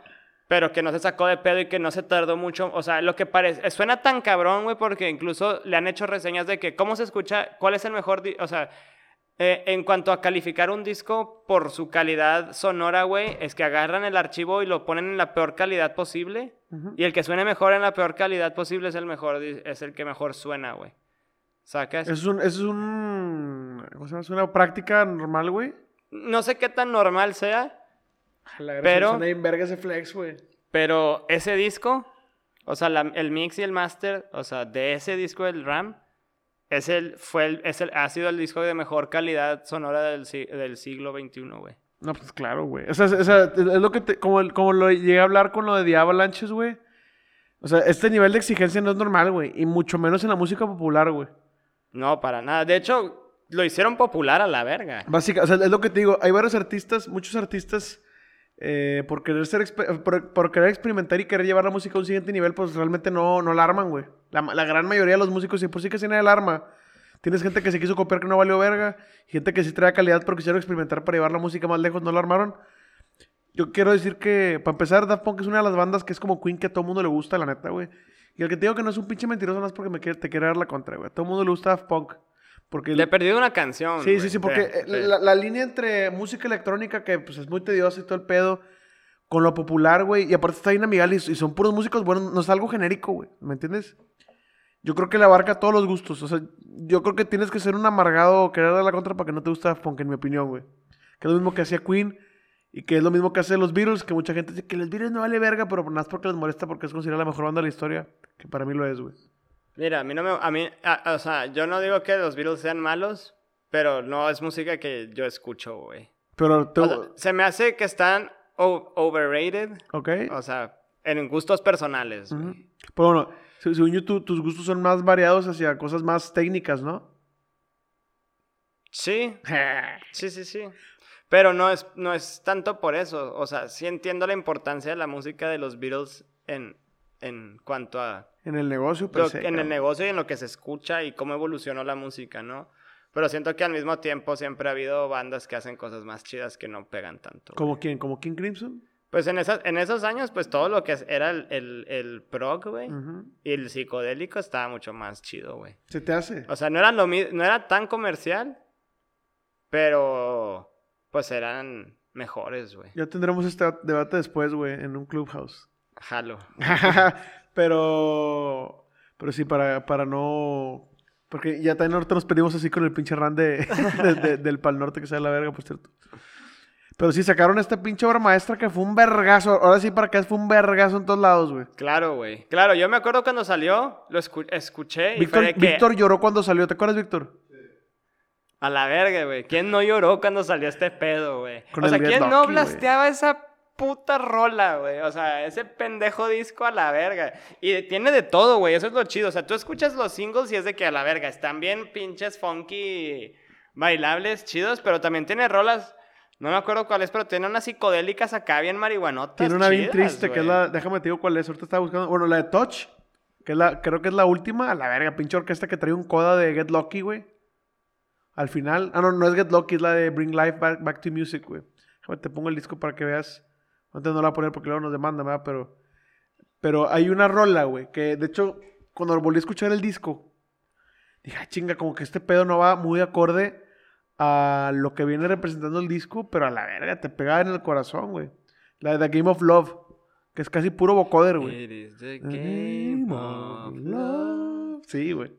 pero que no se sacó de pedo y que no se tardó mucho. O sea, lo que parece, suena tan cabrón, güey, porque incluso le han hecho reseñas de que cómo se escucha, cuál es el mejor, o sea, eh, en cuanto a calificar un disco por su calidad sonora, güey, es que agarran el archivo y lo ponen en la peor calidad posible. Ujú. Y el que suene mejor en la peor calidad posible es el mejor, es el que mejor suena, güey. ¿Sacas? Es un... Es un... ¿Cómo se llama? Es una práctica normal, güey. No sé qué tan normal sea, la Pero- Suena bien verga ese flex, güey. Pero ese disco, o sea, la- el mix y el master, o sea, de ese disco del RAM, es el, fue el, es el, ha sido el disco de mejor calidad sonora del, del siglo XXI, güey. No, pues claro, güey. O sea, es, o sea, es lo que te, como, el- como lo llegué a hablar con lo de The Avalanches, güey. O sea, este nivel de exigencia no es normal, güey. Y mucho menos en la música popular, güey. No, para nada. De hecho, lo hicieron popular a la verga. Básica, o sea, es lo que te digo. Hay varios artistas, muchos artistas, eh, por, querer ser expe- por, querer experimentar y querer llevar la música a un siguiente nivel, pues realmente no, no la arman, güey. La, gran mayoría de los músicos, y por sí que nadie la arma. Tienes gente que se quiso copiar que no valió verga. Gente que sí trae calidad pero quisieron experimentar para llevar la música más lejos, no la armaron. Yo quiero decir que, para empezar, Daft Punk es una de las bandas que es como Queen que a todo mundo le gusta, la neta, güey. Y el que te digo que no es un pinche mentiroso no es porque me te quiere dar la contra, güey. A todo mundo le gusta Daft Punk. Porque Le he perdido una canción. Sí, sí, güey. sí, porque eh, sí. La, la línea entre música electrónica, que pues es muy tediosa y todo el pedo, con lo popular, güey, y aparte está bien amigal y, y son puros músicos, bueno, no es algo genérico, güey, ¿me entiendes? Yo creo que le abarca todos los gustos, o sea, yo creo que tienes que ser un amargado o querer dar la contra para que no te guste Daft Punk, en mi opinión, güey. Que es lo mismo que hacía Queen y que es lo mismo que hacen los Beatles, que mucha gente dice que los Beatles no vale verga, pero nada más porque les molesta porque es considerada la mejor banda de la historia, que para mí lo es, güey. Mira, a mí no me... A mí, a- o sea, yo no digo que los Beatles sean malos, pero no es música que yo escucho, güey. Pero, O sea, se me hace que están overrated, ¿ok? o sea, en gustos personales. Pero bueno, se- según yo, tu- tus gustos son más variados hacia cosas más técnicas, ¿no? Sí, [LAUGHS] sí, sí, sí. Pero no es, no es tanto por eso. O sea, sí entiendo la importancia de la música de los Beatles en, en cuanto a En el negocio, per lo- se, en el cabrón. negocio y en lo que se escucha y cómo evolucionó la música, ¿no? Pero siento que al mismo tiempo siempre ha habido bandas que hacen cosas más chidas que no pegan tanto. ¿Como quién? ¿Como King Crimson? Pues en, esas, en esos años, pues todo lo que era el, el, el prog, güey, Ujú. y el psicodélico estaba mucho más chido, güey. ¿Se te hace? O sea, no era, lo, no era tan comercial, pero pues eran mejores, güey. Ya tendremos este debate después, güey, en un clubhouse. Jalo. [LAUGHS] pero... Pero sí, para, para no... Porque ya también nos pedimos así con el pinche ran de, [LAUGHS] de- de- del Pal Norte que sale la verga, por cierto. Pero sí, sacaron esta pinche obra maestra que fue un vergazo. Ahora sí, para que fue un vergazo en todos lados, güey. Claro, güey. Claro, yo me acuerdo cuando salió, lo escu- escuché y Víctor, fue de que... Víctor lloró cuando salió. ¿Te acuerdas, Víctor? A la verga, güey. ¿Quién no lloró cuando salió este pedo, güey? O sea, ¿quién no blasteaba esa puta rola, güey? O sea, ese pendejo disco a la verga. Y tiene de todo, güey. Eso es lo chido. O sea, tú escuchas los singles y es de que a la verga. Están bien pinches funky, bailables, chidos, pero también tiene rolas... No me acuerdo cuál es, pero tiene unas psicodélicas acá bien marihuanotas. Tiene una bien triste, que es la... Déjame te digo cuál es. Ahorita estaba buscando... Bueno, la de Touch. Que es la... Creo que es la última. A la verga, pinche orquesta que trae un coda de Get Lucky, güey. Al final... Ah, no, no es Get Lucky. Es la de Bring Life Back, Back to Music, güey. Déjame te pongo el disco para que veas. Antes no la voy a poner porque luego nos demandan, ¿verdad? Pero... Pero hay una rola, güey. Que, de hecho, cuando volví a escuchar el disco... Dije, ah, chinga, como que este pedo no va muy acorde a lo que viene representando el disco, pero a la verga, te pega en el corazón, güey. La de The Game of Love, que es casi puro vocoder, güey. It is the The game of love. Sí, güey.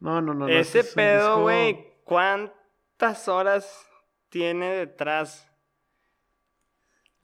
No, no, no. no, Ese es un pedo, disco- güey, ¿cuántas horas tiene detrás?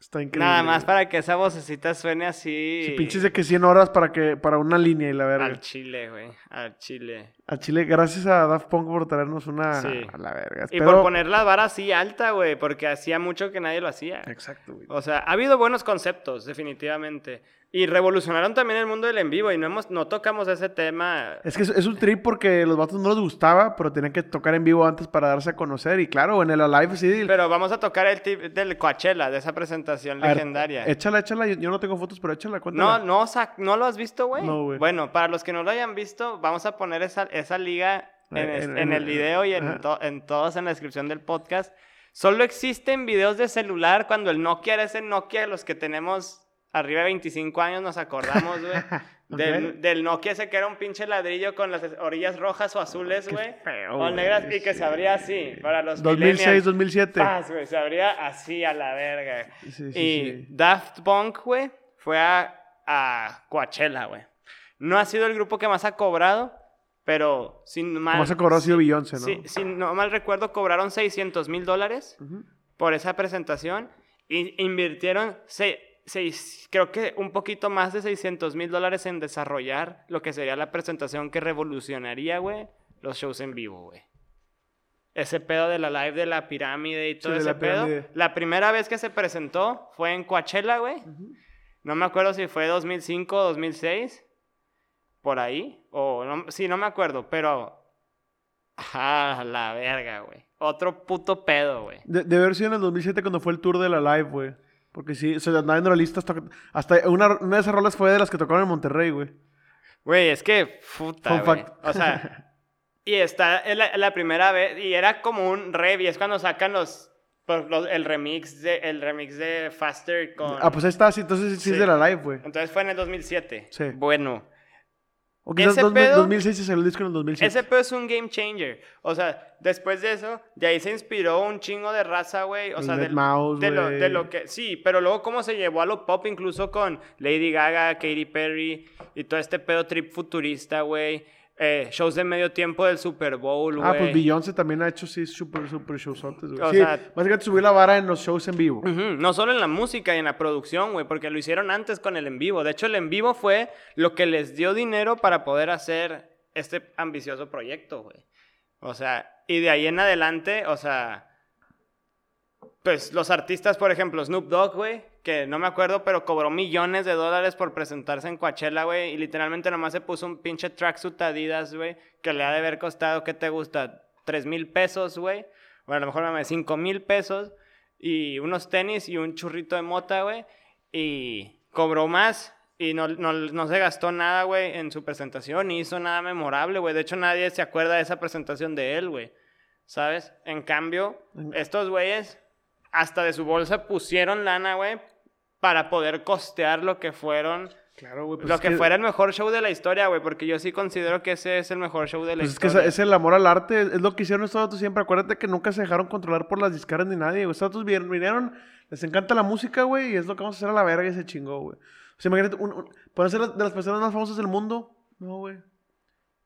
Está increíble. Nada más para que esa vocecita suene así. Sí, pinches de que 100 horas para que para una línea y la verga. Al chile, güey. Al chile. A Chile, gracias a Daft Punk por traernos una Sí. a la verga. Y por poner la vara así alta, güey, porque hacía mucho que nadie lo hacía. Exacto, güey. O sea, ha habido buenos conceptos, definitivamente. Y revolucionaron también el mundo del en vivo y no, hemos, no tocamos ese tema. Es que es, es un trip porque los vatos no les gustaba, pero tenían que tocar en vivo antes para darse a conocer. Y claro, en el Alive sí. Pero vamos a tocar el tip del Coachella, de esa presentación ver, legendaria. Échala, échala. Yo, yo no tengo fotos, pero échala, No, cuéntala. no, ¿no lo has visto, güey? No, güey. Bueno, para los que no lo hayan visto, vamos a poner esa, esa liga en, Eh, es- en- en en- el video y en, to- en todos en la descripción del podcast. Solo existen videos de celular cuando el Nokia era ese Nokia, los que tenemos arriba de 25 años nos acordamos, güey. [LAUGHS] del, Ok. del Nokia ese que era un pinche ladrillo con las orillas rojas o azules, güey. O negras y que sí. se abría así, para los 2006, millennials. 2007. Paz, güey, se abría así a la verga. Sí, sí, y sí. Daft Punk, güey, fue a, a Coachella, güey. No ha sido el grupo que más ha cobrado, pero sin mal... Como se cobró ha sido Beyoncé, ¿no? Sí, si no mal recuerdo, cobraron 600 mil dólares Ujú. por esa presentación y invirtieron, se- seis- creo que un poquito más de 600 mil dólares en desarrollar lo que sería la presentación que revolucionaría, güey, los shows en vivo, güey. ese pedo de la live de la pirámide y todo ese la pedo. pirámide. La primera vez que se presentó fue en Coachella, güey. No me acuerdo si fue 2005 o 2006. Por ahí. O no, sí, no me acuerdo, pero. Ah, la verga, güey. Otro puto pedo, güey. De, de haber sido en el 2007 cuando fue el tour de la live, güey. Porque sí, se andaba viendo la lista hasta... hasta una, una de esas rolas fue de las que tocaron en Monterrey, güey. Güey, es que. Puta, Fun güey. fact. O sea. [LAUGHS] y está es la, la primera vez. Y era como un rev. Y es cuando sacan los. pues, los- el remix de el remix de Faster con. Ah, pues ahí está, sí, entonces sí, Sí. es de la live, güey. Entonces fue en el 2007. Sí. Bueno. O quizás Ese dos- pedo- 2006 se salió el disco en el 2007. Ese pedo es un game changer. O sea, después de eso, de ahí se inspiró un chingo de raza, güey. O El sea, de, Deadmau5, de, lo, de lo que. Sí, pero luego cómo se llevó a lo pop, incluso con Lady Gaga, Katy Perry y todo este pedo trip futurista, güey. Eh, shows de medio tiempo del Super Bowl, güey. Ah, pues Beyoncé también ha hecho, sí, super, super shows antes, güey. O Sí, sea- básicamente subió la vara en los shows en vivo. No solo en la música y en la producción, güey, porque lo hicieron antes con el en vivo. De hecho, el en vivo fue lo que les dio dinero para poder hacer este ambicioso proyecto, güey. O sea, y de ahí en adelante, o sea, pues los artistas, por ejemplo, Snoop Dogg, güey, que no me acuerdo, pero cobró millones de dólares por presentarse en Coachella, güey, y literalmente nomás se puso un pinche tracksuit Adidas, güey, que le ha de haber costado, ¿qué te gusta? ¿Tres mil pesos, güey? Bueno, a lo mejor me cinco mil pesos, y unos tenis y un churrito de mota, güey, y cobró más. Y no, no, no se gastó nada, güey, en su presentación, ni hizo nada memorable, güey. De hecho, nadie se acuerda de esa presentación de él, güey. ¿Sabes? En cambio, estos güeyes hasta de su bolsa pusieron lana, güey, para poder costear lo que fueron, Claro, güey. pues lo es que, fuera el mejor show de la historia, güey, porque yo sí considero que ese es el mejor show de la Pues es que historia. es, el amor al arte, es lo que hicieron estos datos siempre. Acuérdate que nunca se dejaron controlar por las discaras ni nadie, güey. Estos datos vinieron, les encanta la música, güey, y es lo que vamos a hacer a la verga y se chingó, güey. O sea, imagínate, un, un- pueden ser de las personas más famosas del mundo. No, güey.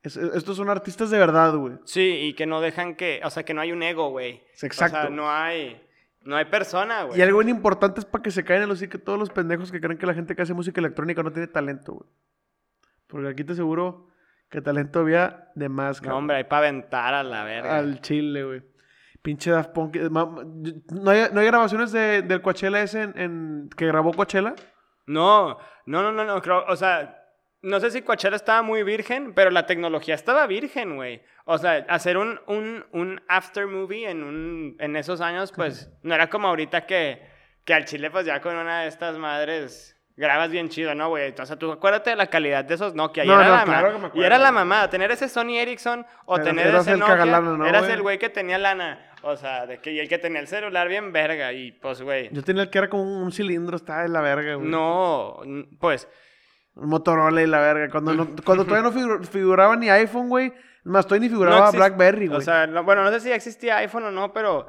Es- es- estos son artistas de verdad, güey. Sí, y que no dejan que, o sea, que no hay un ego, güey. Exacto. O sea, no hay, no hay persona, güey. Y algo bien importante es para que se caen en los que todos los pendejos que creen que la gente que hace música electrónica no tiene talento, güey. Porque aquí te aseguro que talento había de más, No, cabrón. hombre, hay para aventar a la verga. Al chile, güey. Pinche Daft Punk. eh, ¿No hay, no hay grabaciones de, del Coachella ese en, en- que grabó Coachella? No, no, no, no, no, creo, o sea, no sé si Coachella estaba muy virgen, pero la tecnología estaba virgen, güey. O sea, hacer un, un, un after movie en, un, en esos años, pues, no era como ahorita que, que al chile, pues, ya con una de estas madres grabas bien chido, ¿no, güey? O sea, tú acuérdate de la calidad de esos Nokia. Y, No, era, no, la claro ma- y era la mamada, tener ese Sony Ericsson o tener ese Nokia, cagalana, ¿no, eras güey? el güey que tenía lana. O sea, de que, y el que tenía el celular bien verga. Y, pues, güey, Yo tenía el que era como un, cilindro, estaba de la verga, güey. no, pues... Motorola y la verga. Cuando, no- cuando todavía no figu- figuraba ni iPhone, güey. Más, todavía ni figuraba Blackberry, güey. O sea, no- bueno, no sé si ya existía iPhone o no, pero.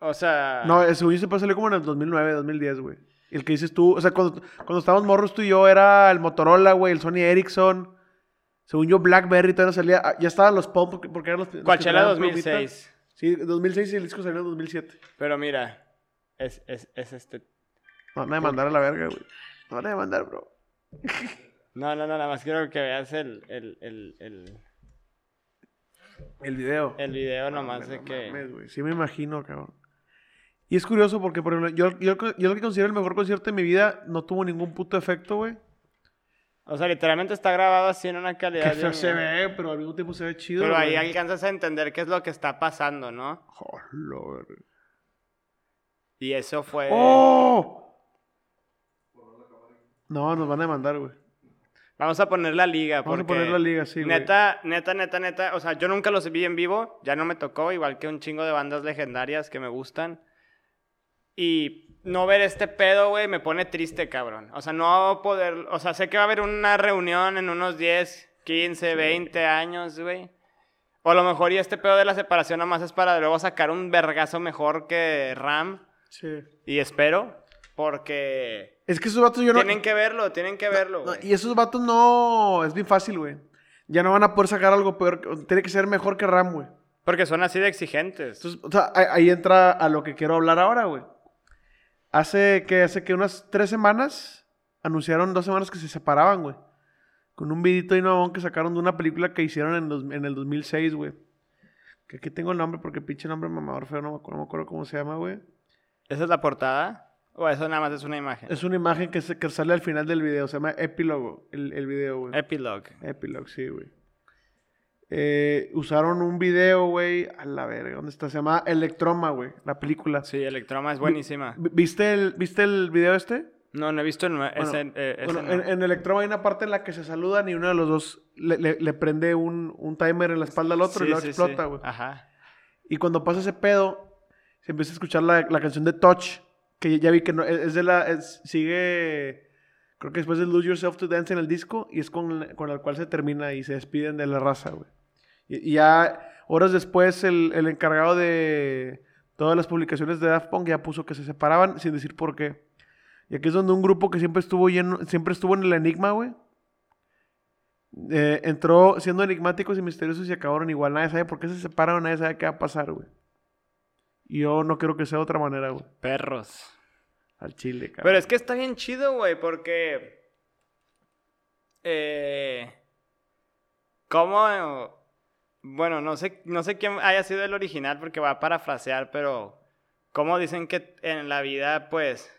O sea. No, ese güey se salió como en el 2009, 2010, güey. El que dices tú, o sea, cuando, cuando estábamos morros tú y yo era el Motorola, güey, el Sony Ericsson. Según yo, Blackberry todavía no salía. ah, Ya estaban los Pump porque, eran los. los Coachella traían plumita. 2006. Sí, 2006 y el disco salió en 2007. Pero mira, es, es, es este. No van a demandar a la verga, güey. No van a demandar, bro. No, no, no, nada más quiero que veas el, el, el, el, El video. el video nomás No de que. mames. Sí me imagino, cabrón. Y es curioso porque, por ejemplo, yo, yo, yo lo que considero el mejor concierto de mi vida no tuvo ningún puto efecto, güey. O sea, literalmente está grabado así en una Que calidad. feo bien- se ve, pero al mismo tiempo se ve chido. Pero ahí alcanzas a entender qué es lo que está pasando, ¿no? Joder, verga. Y eso fue. ¡Oh! No, nos van a demandar, güey. Vamos a poner la liga. Vamos a porque poner la liga, sí, güey. Neta, neta, neta, neta. O sea, yo nunca los vi en vivo. Ya no me tocó. Igual que un chingo de bandas legendarias que me gustan. Y no ver este pedo, güey, me pone triste, cabrón. O sea, no poder. O sea, sé que va a haber una reunión en unos 10, 15, 20 años, güey. O a lo mejor y este pedo de la separación nomás es para luego sacar un vergazo mejor que Ram. Sí. Y espero. Porque Es que esos vatos yo no... tienen que verlo, tienen que verlo, no, y esos vatos no... Es bien fácil, güey. Ya no van a poder sacar algo peor. Tiene que ser mejor que Ram, güey. Porque son así de exigentes. Entonces, o sea, ahí, ahí entra a lo que quiero hablar ahora, güey. Hace que, hace que unas tres semanas anunciaron dos semanas que se separaban, güey. Con un vidito y nuevo que sacaron de una película que hicieron en, dos- en el 2006, güey. Que aquí tengo el nombre porque pinche nombre mamador feo, no me acuerdo, no me acuerdo cómo se llama, güey. ¿Esa es la portada? ¿O eso nada más es una imagen? Es una imagen que, se- que sale al final del video. Se llama Epilogo, el, el video, güey. Epilogue. Epilogue, sí, güey. Eh, usaron un video, güey. A la verga, ¿dónde está? Se llama Electroma, güey. La película. Sí, Electroma es buenísima. Vi- ¿Viste el, ¿Viste el video este? No, no he visto el Bueno, ese, eh, ese Bueno, no. en, en Electroma hay una parte en la que se saludan y uno de los dos le, le- le prende un, un timer en la espalda al otro y Sí, luego sí, explota, sí. güey. Ajá. Y cuando pasa ese pedo, se empieza a escuchar la, la canción de Touch, que ya vi que no, es, de la, sigue, creo que después de Lose Yourself to Dance en el disco, y es con, con el cual se termina y se despiden de la raza, güey. Y, y ya horas después el, el encargado de todas las publicaciones de Daft Punk ya puso que se separaban sin decir por qué. Y aquí es donde un grupo que siempre estuvo lleno, siempre estuvo en el enigma, güey. eh, entró siendo enigmáticos y misteriosos y acabaron igual. Nadie sabe por qué se separaron, nadie sabe qué va a pasar, güey. Yo no creo que sea de otra manera, güey. Perros. Al chile, cabrón. Pero es que está bien chido, güey, porque. Eh. ¿Cómo.? Bueno, no sé, no sé quién haya sido el original porque va a parafrasear, pero. ¿Cómo dicen que en la vida, pues.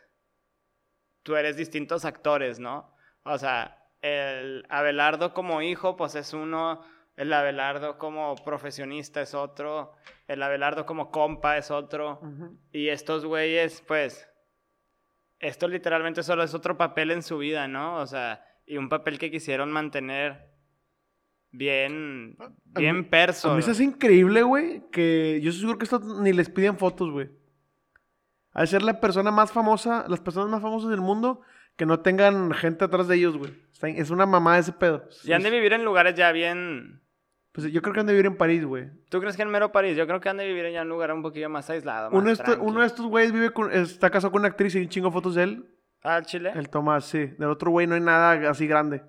Tú eres distintos actores, ¿no? O sea, el Abelardo como hijo, pues es uno. El Abelardo como profesionista es otro. El Abelardo como compa es otro. Ujú. Y estos güeyes, pues, esto literalmente solo es otro papel en su vida, ¿no? O sea, y un papel que quisieron mantener bien, A bien mí- perso. A mí se hace increíble, güey, que yo estoy seguro que esto ni les piden fotos, güey. Al ser la persona más famosa, las personas más famosas del mundo, que no tengan gente atrás de ellos, güey. Es una mamá ese pedo. Y han de vivir en lugares ya bien... Pues yo creo que han de vivir en París, güey. ¿Tú crees que en mero París? Yo creo que han de vivir en un lugar un poquillo más aislado, más Uno de, estos, tranqui. uno de estos güeyes vive con, está casado con una actriz y hay un chingo de fotos de él. Ah, Chile. El Tomás, sí. Del otro güey no hay nada así grande.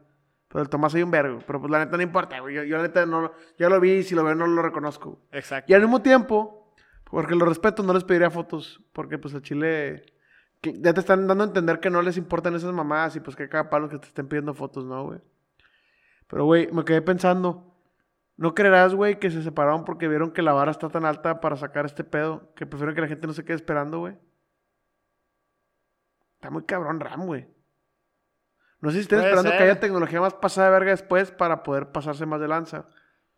Pero el Tomás hay un vergo. Pero pues la neta no importa, güey. Yo, yo la neta no... Ya lo vi y si lo veo no lo reconozco. Exacto. Y al mismo tiempo, porque lo respeto, no les pediría fotos. Porque pues a Chile... ya te están dando a entender que no les importan esas mamadas y pues que cada palo que te estén pidiendo fotos, ¿no, güey? Pero, güey, me quedé pensando... ¿No creerás, güey, que se separaron porque vieron que la vara está tan alta para sacar este pedo? Que prefieren que la gente no se quede esperando, güey. Está muy cabrón Ram, güey. No sé si estén Puede esperando que haya tecnología más pasada de verga después para poder pasarse más de lanza.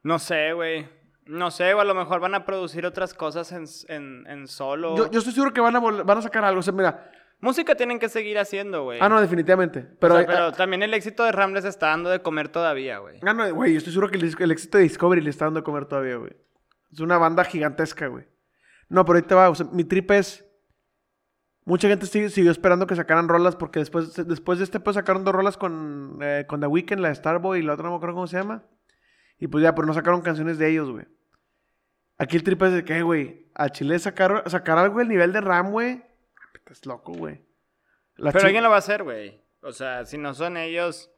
No sé, güey. No sé, o a lo mejor van a producir otras cosas en, en, en solo. Yo, yo estoy seguro que van a, vol- van a sacar algo. O sea, mira. Música tienen que seguir haciendo, güey. Ah, no, definitivamente. Pero, o sea, pero también el éxito de Ram les está dando de comer todavía, güey. Ah, no, güey, yo estoy seguro que el, éxito de Discovery le está dando de comer todavía, güey. Es una banda gigantesca, güey. No, pero ahí te va. O sea, mi trip es. Mucha gente sigue- siguió esperando que sacaran rolas porque después, después de este, pues sacaron dos rolas con, eh, con The Weeknd, la de Starboy y la otra no me acuerdo cómo se llama. Y pues ya, pero no sacaron canciones de ellos, güey. Aquí el trip es de que, güey, a Chile sacar, sacar algo del nivel de Ram, güey. Estás loco, güey. Pero alguien lo va a hacer, güey. O sea, si no son ellos.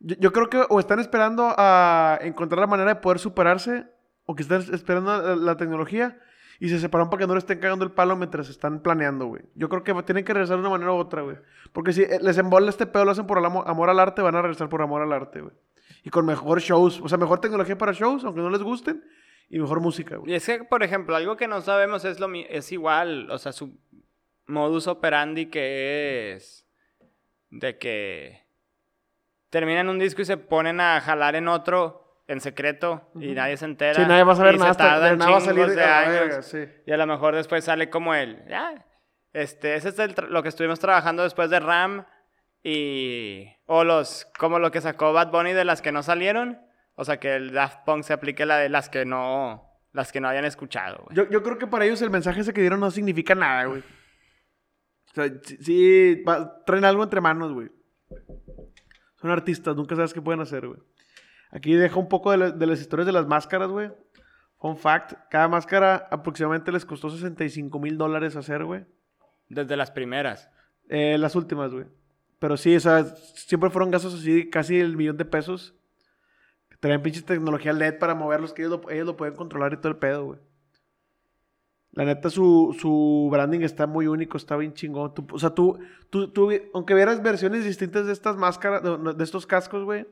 Yo, yo creo que o están esperando a encontrar la manera de poder superarse, o que están esperando la, la tecnología y se separaron para que no le estén cagando el palo mientras están planeando, güey. Yo creo que tienen que regresar de una manera u otra, güey. Porque si eh, les embola este pedo, lo hacen por amor al arte, van a regresar por amor al arte, güey. Y con mejor shows, o sea, mejor tecnología para shows, aunque no les gusten, y mejor música, güey. Y es que, por ejemplo, algo que no sabemos es lo es igual. O sea, su modus operandi que es. De que terminan un disco y se ponen a jalar en otro en secreto y nadie se entera. Sí, nadie va a saber y nada se tardan nada va a salir de años. verga, sí. Y a lo mejor después sale como el. Ya. Este, ese es el lo que estuvimos trabajando después de Ram. Y. O los. Como lo que sacó Bad Bunny de las que no salieron. O sea, que el Daft Punk se aplique la de las que no. Las que no hayan escuchado, güey. Yo, yo creo que para ellos el mensaje ese que dieron no significa nada, güey. O sea, sí, sí, va- traen algo entre manos, güey. Son artistas, nunca sabes qué pueden hacer, güey. Aquí deja un poco de, la- de las historias de las máscaras, güey. Fun fact, cada máscara aproximadamente les costó 65 mil dólares hacer, güey. Desde las primeras. Eh, las últimas, güey. Pero sí, o sea, siempre fueron gastos así, casi el millón de pesos. Traían pinches tecnología LED para moverlos, que ellos lo, ellos lo pueden controlar y todo el pedo, güey. La neta, su, su branding está muy único, está bien chingón. Tú- o sea, tú, tú, tú, aunque vieras versiones distintas de estas máscaras, de, de estos cascos, güey,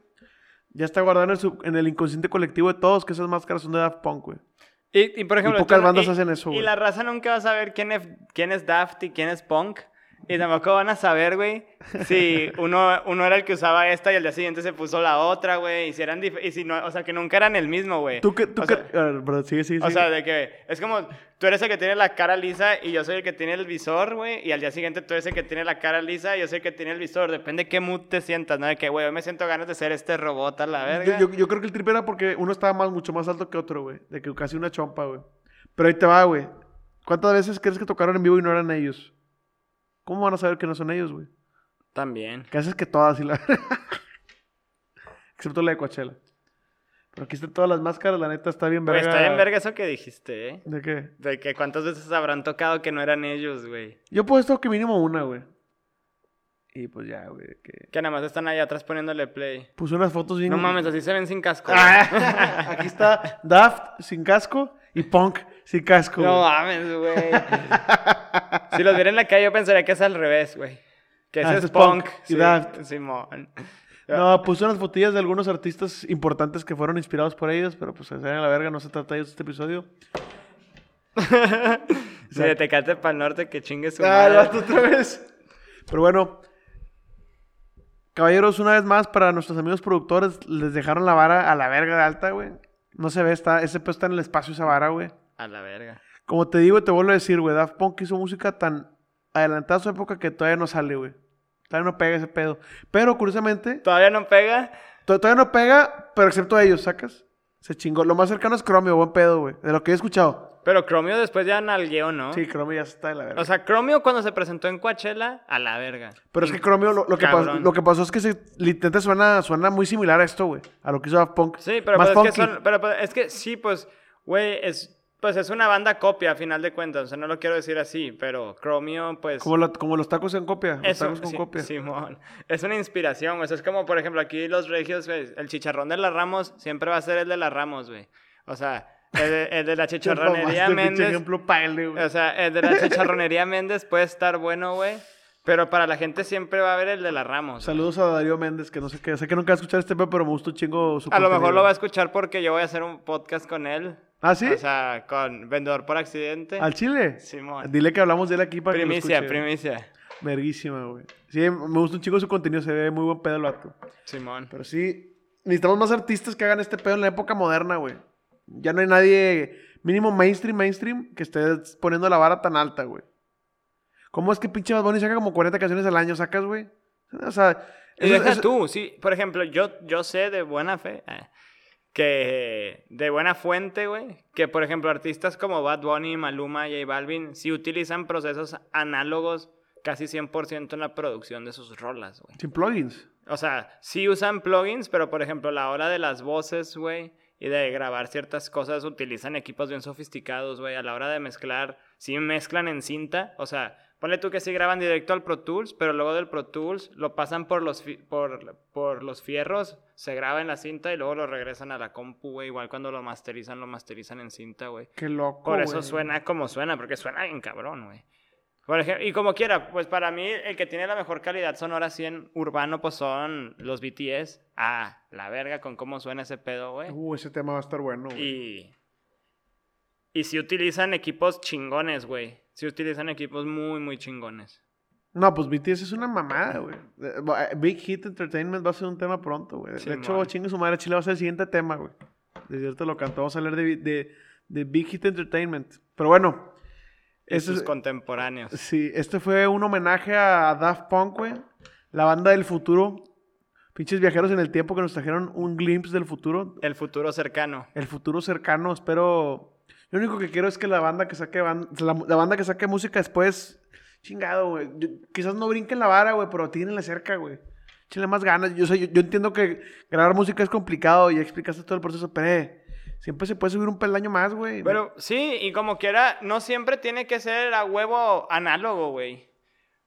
ya está guardado en el, sub- en el inconsciente colectivo de todos que esas máscaras son de Daft Punk, güey. Y, y, por ejemplo, pocas tú- bandas y- hacen eso, Y la raza nunca va a saber quién es, quién es Daft y quién es Punk. Y tampoco van a saber, güey, si uno, uno era el que usaba esta y al día siguiente se puso la otra, güey. Y si eran dif- y si no, o sea, que nunca eran el mismo, güey. Tú que, tú O que, sea, a ver, bro, sigue, sigue, o sigue. sea, de que es como tú eres el que tiene la cara lisa y yo soy el que tiene el visor, güey. Y al día siguiente tú eres el que tiene la cara lisa y yo soy el que tiene el visor. Depende de qué mood te sientas, ¿no? De que, güey, hoy me siento ganas de ser este robot a la verga. Yo, yo- yo creo que el trip era porque uno estaba más, mucho más alto que otro, güey. De que casi una chompa, güey. Pero ahí te va, güey. ¿Cuántas veces crees que tocaron en vivo y no eran ellos? ¿Cómo van a saber que no son ellos, güey? También. Que haces que todas y la... [LAUGHS] Excepto la de Coachella. Pero aquí están todas las máscaras, la neta está bien verga. está bien verga eso que dijiste, ¿eh? ¿De qué? De que cuántas veces habrán tocado que no eran ellos, güey. Yo puesto que mínimo una, güey. Y pues ya, güey. Que... Que nada más están allá atrás poniéndole play. Puse unas fotos bien... No mames, así se ven sin casco. Ah, [LAUGHS] aquí está Daft sin casco y Punk sin casco. No güey. mames, güey. si los viera en la calle, yo pensaría que es al revés, güey. Que ese Ah, es punk. punk sí. Simón. No, puse unas fotillas de algunos artistas importantes que fueron inspirados por ellos, pero pues se a la verga, no se trata de ellos este episodio. [LAUGHS] Si de Tecate para el norte, que chingue su Ah, madre. vato otra vez. Pero bueno, caballeros, una vez más, para nuestros amigos productores, les dejaron la vara a la verga de alta, güey. No se ve, está, ese pedo está en el espacio esa vara, güey. A la verga. Como te digo y te vuelvo a decir, güey, Daft Punk hizo música tan adelantada a su época que todavía no sale, güey. Todavía no pega ese pedo. Pero curiosamente, ¿Todavía no pega? to- todavía no pega, pero excepto ellos, ¿sacas? Se chingó. Lo más cercano es Chromio, buen pedo, güey. De lo que he escuchado. Pero Chromio después ya nalgueó, ¿no? Sí, Chromio ya está de la verga. O sea, Chromio cuando se presentó en Coachella, a la verga. pero es que Chromio, lo, lo que pasó, lo que pasó es que se, literalmente suena, suena muy similar a esto, güey. A lo que hizo Daft Punk. Sí, pero, Más pues, es que son- pero pues, es que sí, pues, güey, es, pues es una banda copia a final de cuentas. O sea, no lo quiero decir así, pero Chromio, pues. Como, la- como los tacos en copia. Los Eso, tacos con sí, copia. Simón. Es una inspiración, güey. O sea, es como, por ejemplo, aquí los regios, güey, el chicharrón de las Ramos siempre va a ser el de las Ramos, güey. O sea, el de, la chicharronería Méndez. ejemplo. O sea, el de la [LAUGHS] chicharronería Méndez puede estar bueno, güey. Pero para la gente siempre va a haber el de las Ramos. güey. Saludos a Darío Méndez, que no sé qué. Sé que nunca va a escuchar este pedo, pero me gustó un chingo su A lo mejor lo va a escuchar porque yo voy a hacer un podcast con él. ¿Ah, sí? O sea, con Vendedor por Accidente. ¿Al chile? Simón. Dile que hablamos de él aquí para Primicia, que lo escuche. primicia. Verguísima, güey. Sí, me gusta un chingo su contenido, se ve muy buen pedo el vato. Simón. Pero sí, necesitamos más artistas que hagan este pedo en la época moderna, güey. Ya no hay nadie, mínimo mainstream, mainstream, que esté poniendo la vara tan alta, güey. ¿Cómo es que pinche Bad Bunny saca como 40 canciones al año, sacas, güey? O sea... Y eso- deja eso- tú, sí. Por ejemplo, yo, yo sé de buena fe, eh, que de buena fuente, güey, que por ejemplo artistas como Bad Bunny, Maluma, J Balvin, sí utilizan procesos análogos casi 100% en la producción de sus rolas, güey. Sin plugins. O sea, sí usan plugins, pero por ejemplo, la hora de las voces, güey, y de grabar ciertas cosas, utilizan equipos bien sofisticados, güey. A la hora de mezclar, sí mezclan en cinta. O sea, ponle tú que sí graban directo al Pro Tools, pero luego del Pro Tools lo pasan por los, por, por los fierros, se graba en la cinta y luego lo regresan a la compu, güey. Igual cuando lo masterizan, lo masterizan en cinta, güey. Qué loco, Por eso suena como suena, porque suena bien cabrón, güey. Por ejemplo, y como quiera, pues para mí el que tiene la mejor calidad sonora así en urbano, pues son los BTS. Ah, la verga con cómo suena ese pedo, güey. Uh, ese tema va a estar bueno, güey. Y. Y si utilizan equipos chingones, güey. Si utilizan equipos muy, muy chingones. No, pues BTS es una mamada, güey. Eh, va- Big Hit Entertainment va a ser un tema pronto, güey. Sí, de hecho, mon. chingue su madre, Chile va a ser el siguiente tema, güey. De cierto lo cantó. Vamos a hablar de, de, de Big Hit Entertainment. Pero bueno. Este, sus es- contemporáneos. sí, este fue un homenaje a Daft Punk, güey. La banda del futuro. Pinches viajeros en el tiempo que nos trajeron un glimpse del futuro. El futuro cercano. El futuro cercano, espero. Lo único que quiero es que la banda que saque ban- la, la banda que saque música después, chingado, güey. Yo- Quizás no brinquen la vara, güey, pero tírenle cerca, güey. Échenle más ganas. Yo, sé, yo, yo entiendo que grabar música es complicado y explicaste todo el proceso, pero eh, siempre se puede subir un peldaño más, güey. Pero sí, y como quiera, no siempre tiene que ser a huevo análogo, güey.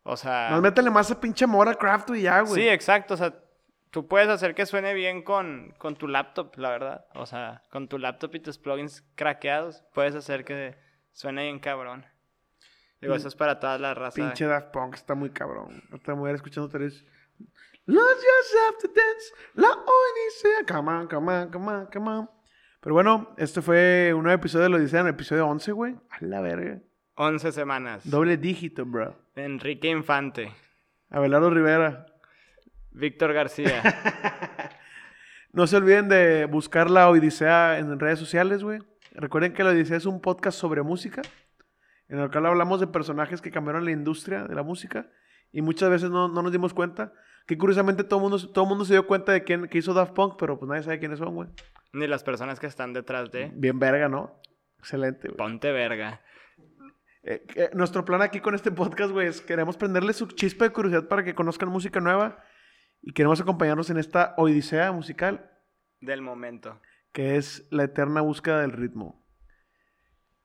O sea. Más métele más a pinche amor al craft y ya, güey. Sí, exacto. O sea, tú puedes hacer que suene bien con, con tu laptop, la verdad. O sea, con tu laptop y tus plugins craqueados, puedes hacer que suene bien cabrón. Digo, Pin- eso es para toda la raza. Pinche Daft Punk está muy cabrón. Otra mujer escuchando tres. Lose yourself to dance. La Odisea. Come on, come on, come on, come on. Pero bueno, este fue un nuevo episodio de lo Odisea, en el episodio 11, güey. A la verga. 11 semanas. Doble dígito, bro. Enrique Infante. Abelardo Rivera. Víctor García. [LAUGHS] No se olviden de buscar la Odisea en redes sociales, güey. Recuerden que la Odisea es un podcast sobre música, en el cual hablamos de personajes que cambiaron la industria de la música y muchas veces no, no nos dimos cuenta. Que curiosamente todo el mundo, todo mundo se dio cuenta de quién que hizo Daft Punk, pero pues nadie sabe quiénes son, güey. Ni las personas que están detrás de. Bien verga, ¿no? Excelente, güey. Ponte verga. Eh, eh, nuestro plan aquí con este podcast, güey, es queremos prenderles su chispa de curiosidad para que conozcan música nueva y queremos acompañarnos en esta odisea musical Del momento. que es la eterna búsqueda del ritmo.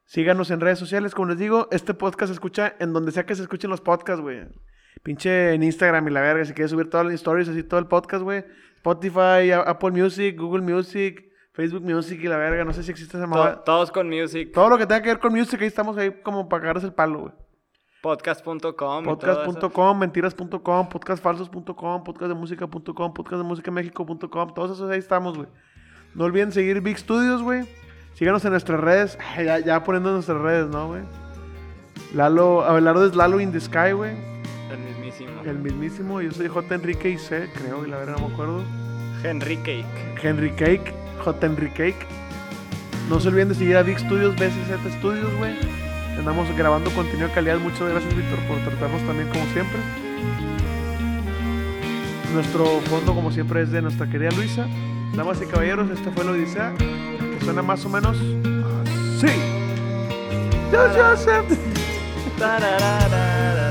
Síganos en redes sociales, como les digo, este podcast se escucha en donde sea que se escuchen los podcasts, güey. Pinche en Instagram y la verga, si quieres subir todas las stories, así todo el podcast, güey. Spotify, Apple Music, Google Music, Facebook Music y la verga, no sé si existe esa To- mamada. todos con music. Todo lo que tenga que ver con music, ahí estamos ahí como para cagarse el palo, güey. Podcast.com. Podcast.com, mentiras.com, podcastfalsos.com, podcastdemusica.com, podcastdemusicamexico.com, todos esos ahí estamos, güey. No olviden seguir Big Studios, güey. Síganos en nuestras redes. [LAUGHS] Ya, ya poniendo en nuestras redes, ¿no, güey? Lalo, Abelardo es Lalo in the Sky, güey. El mismísimo. El mismísimo. Yo soy J. Enrique y C, creo, y la verdad no me acuerdo. Henry Cake. Henry Cake, J. Henry Cake. No se olviden de seguir a Big Studios, BCZ Studios, güey. Andamos grabando contenido de calidad. Muchas gracias, Víctor, por tratarnos también como siempre. Nuestro fondo, como siempre, es de nuestra querida Luisa. Damas y caballeros, esta fue la Odisea. Que suena más o menos así. Yo, Joseph. [LAUGHS] Tararara.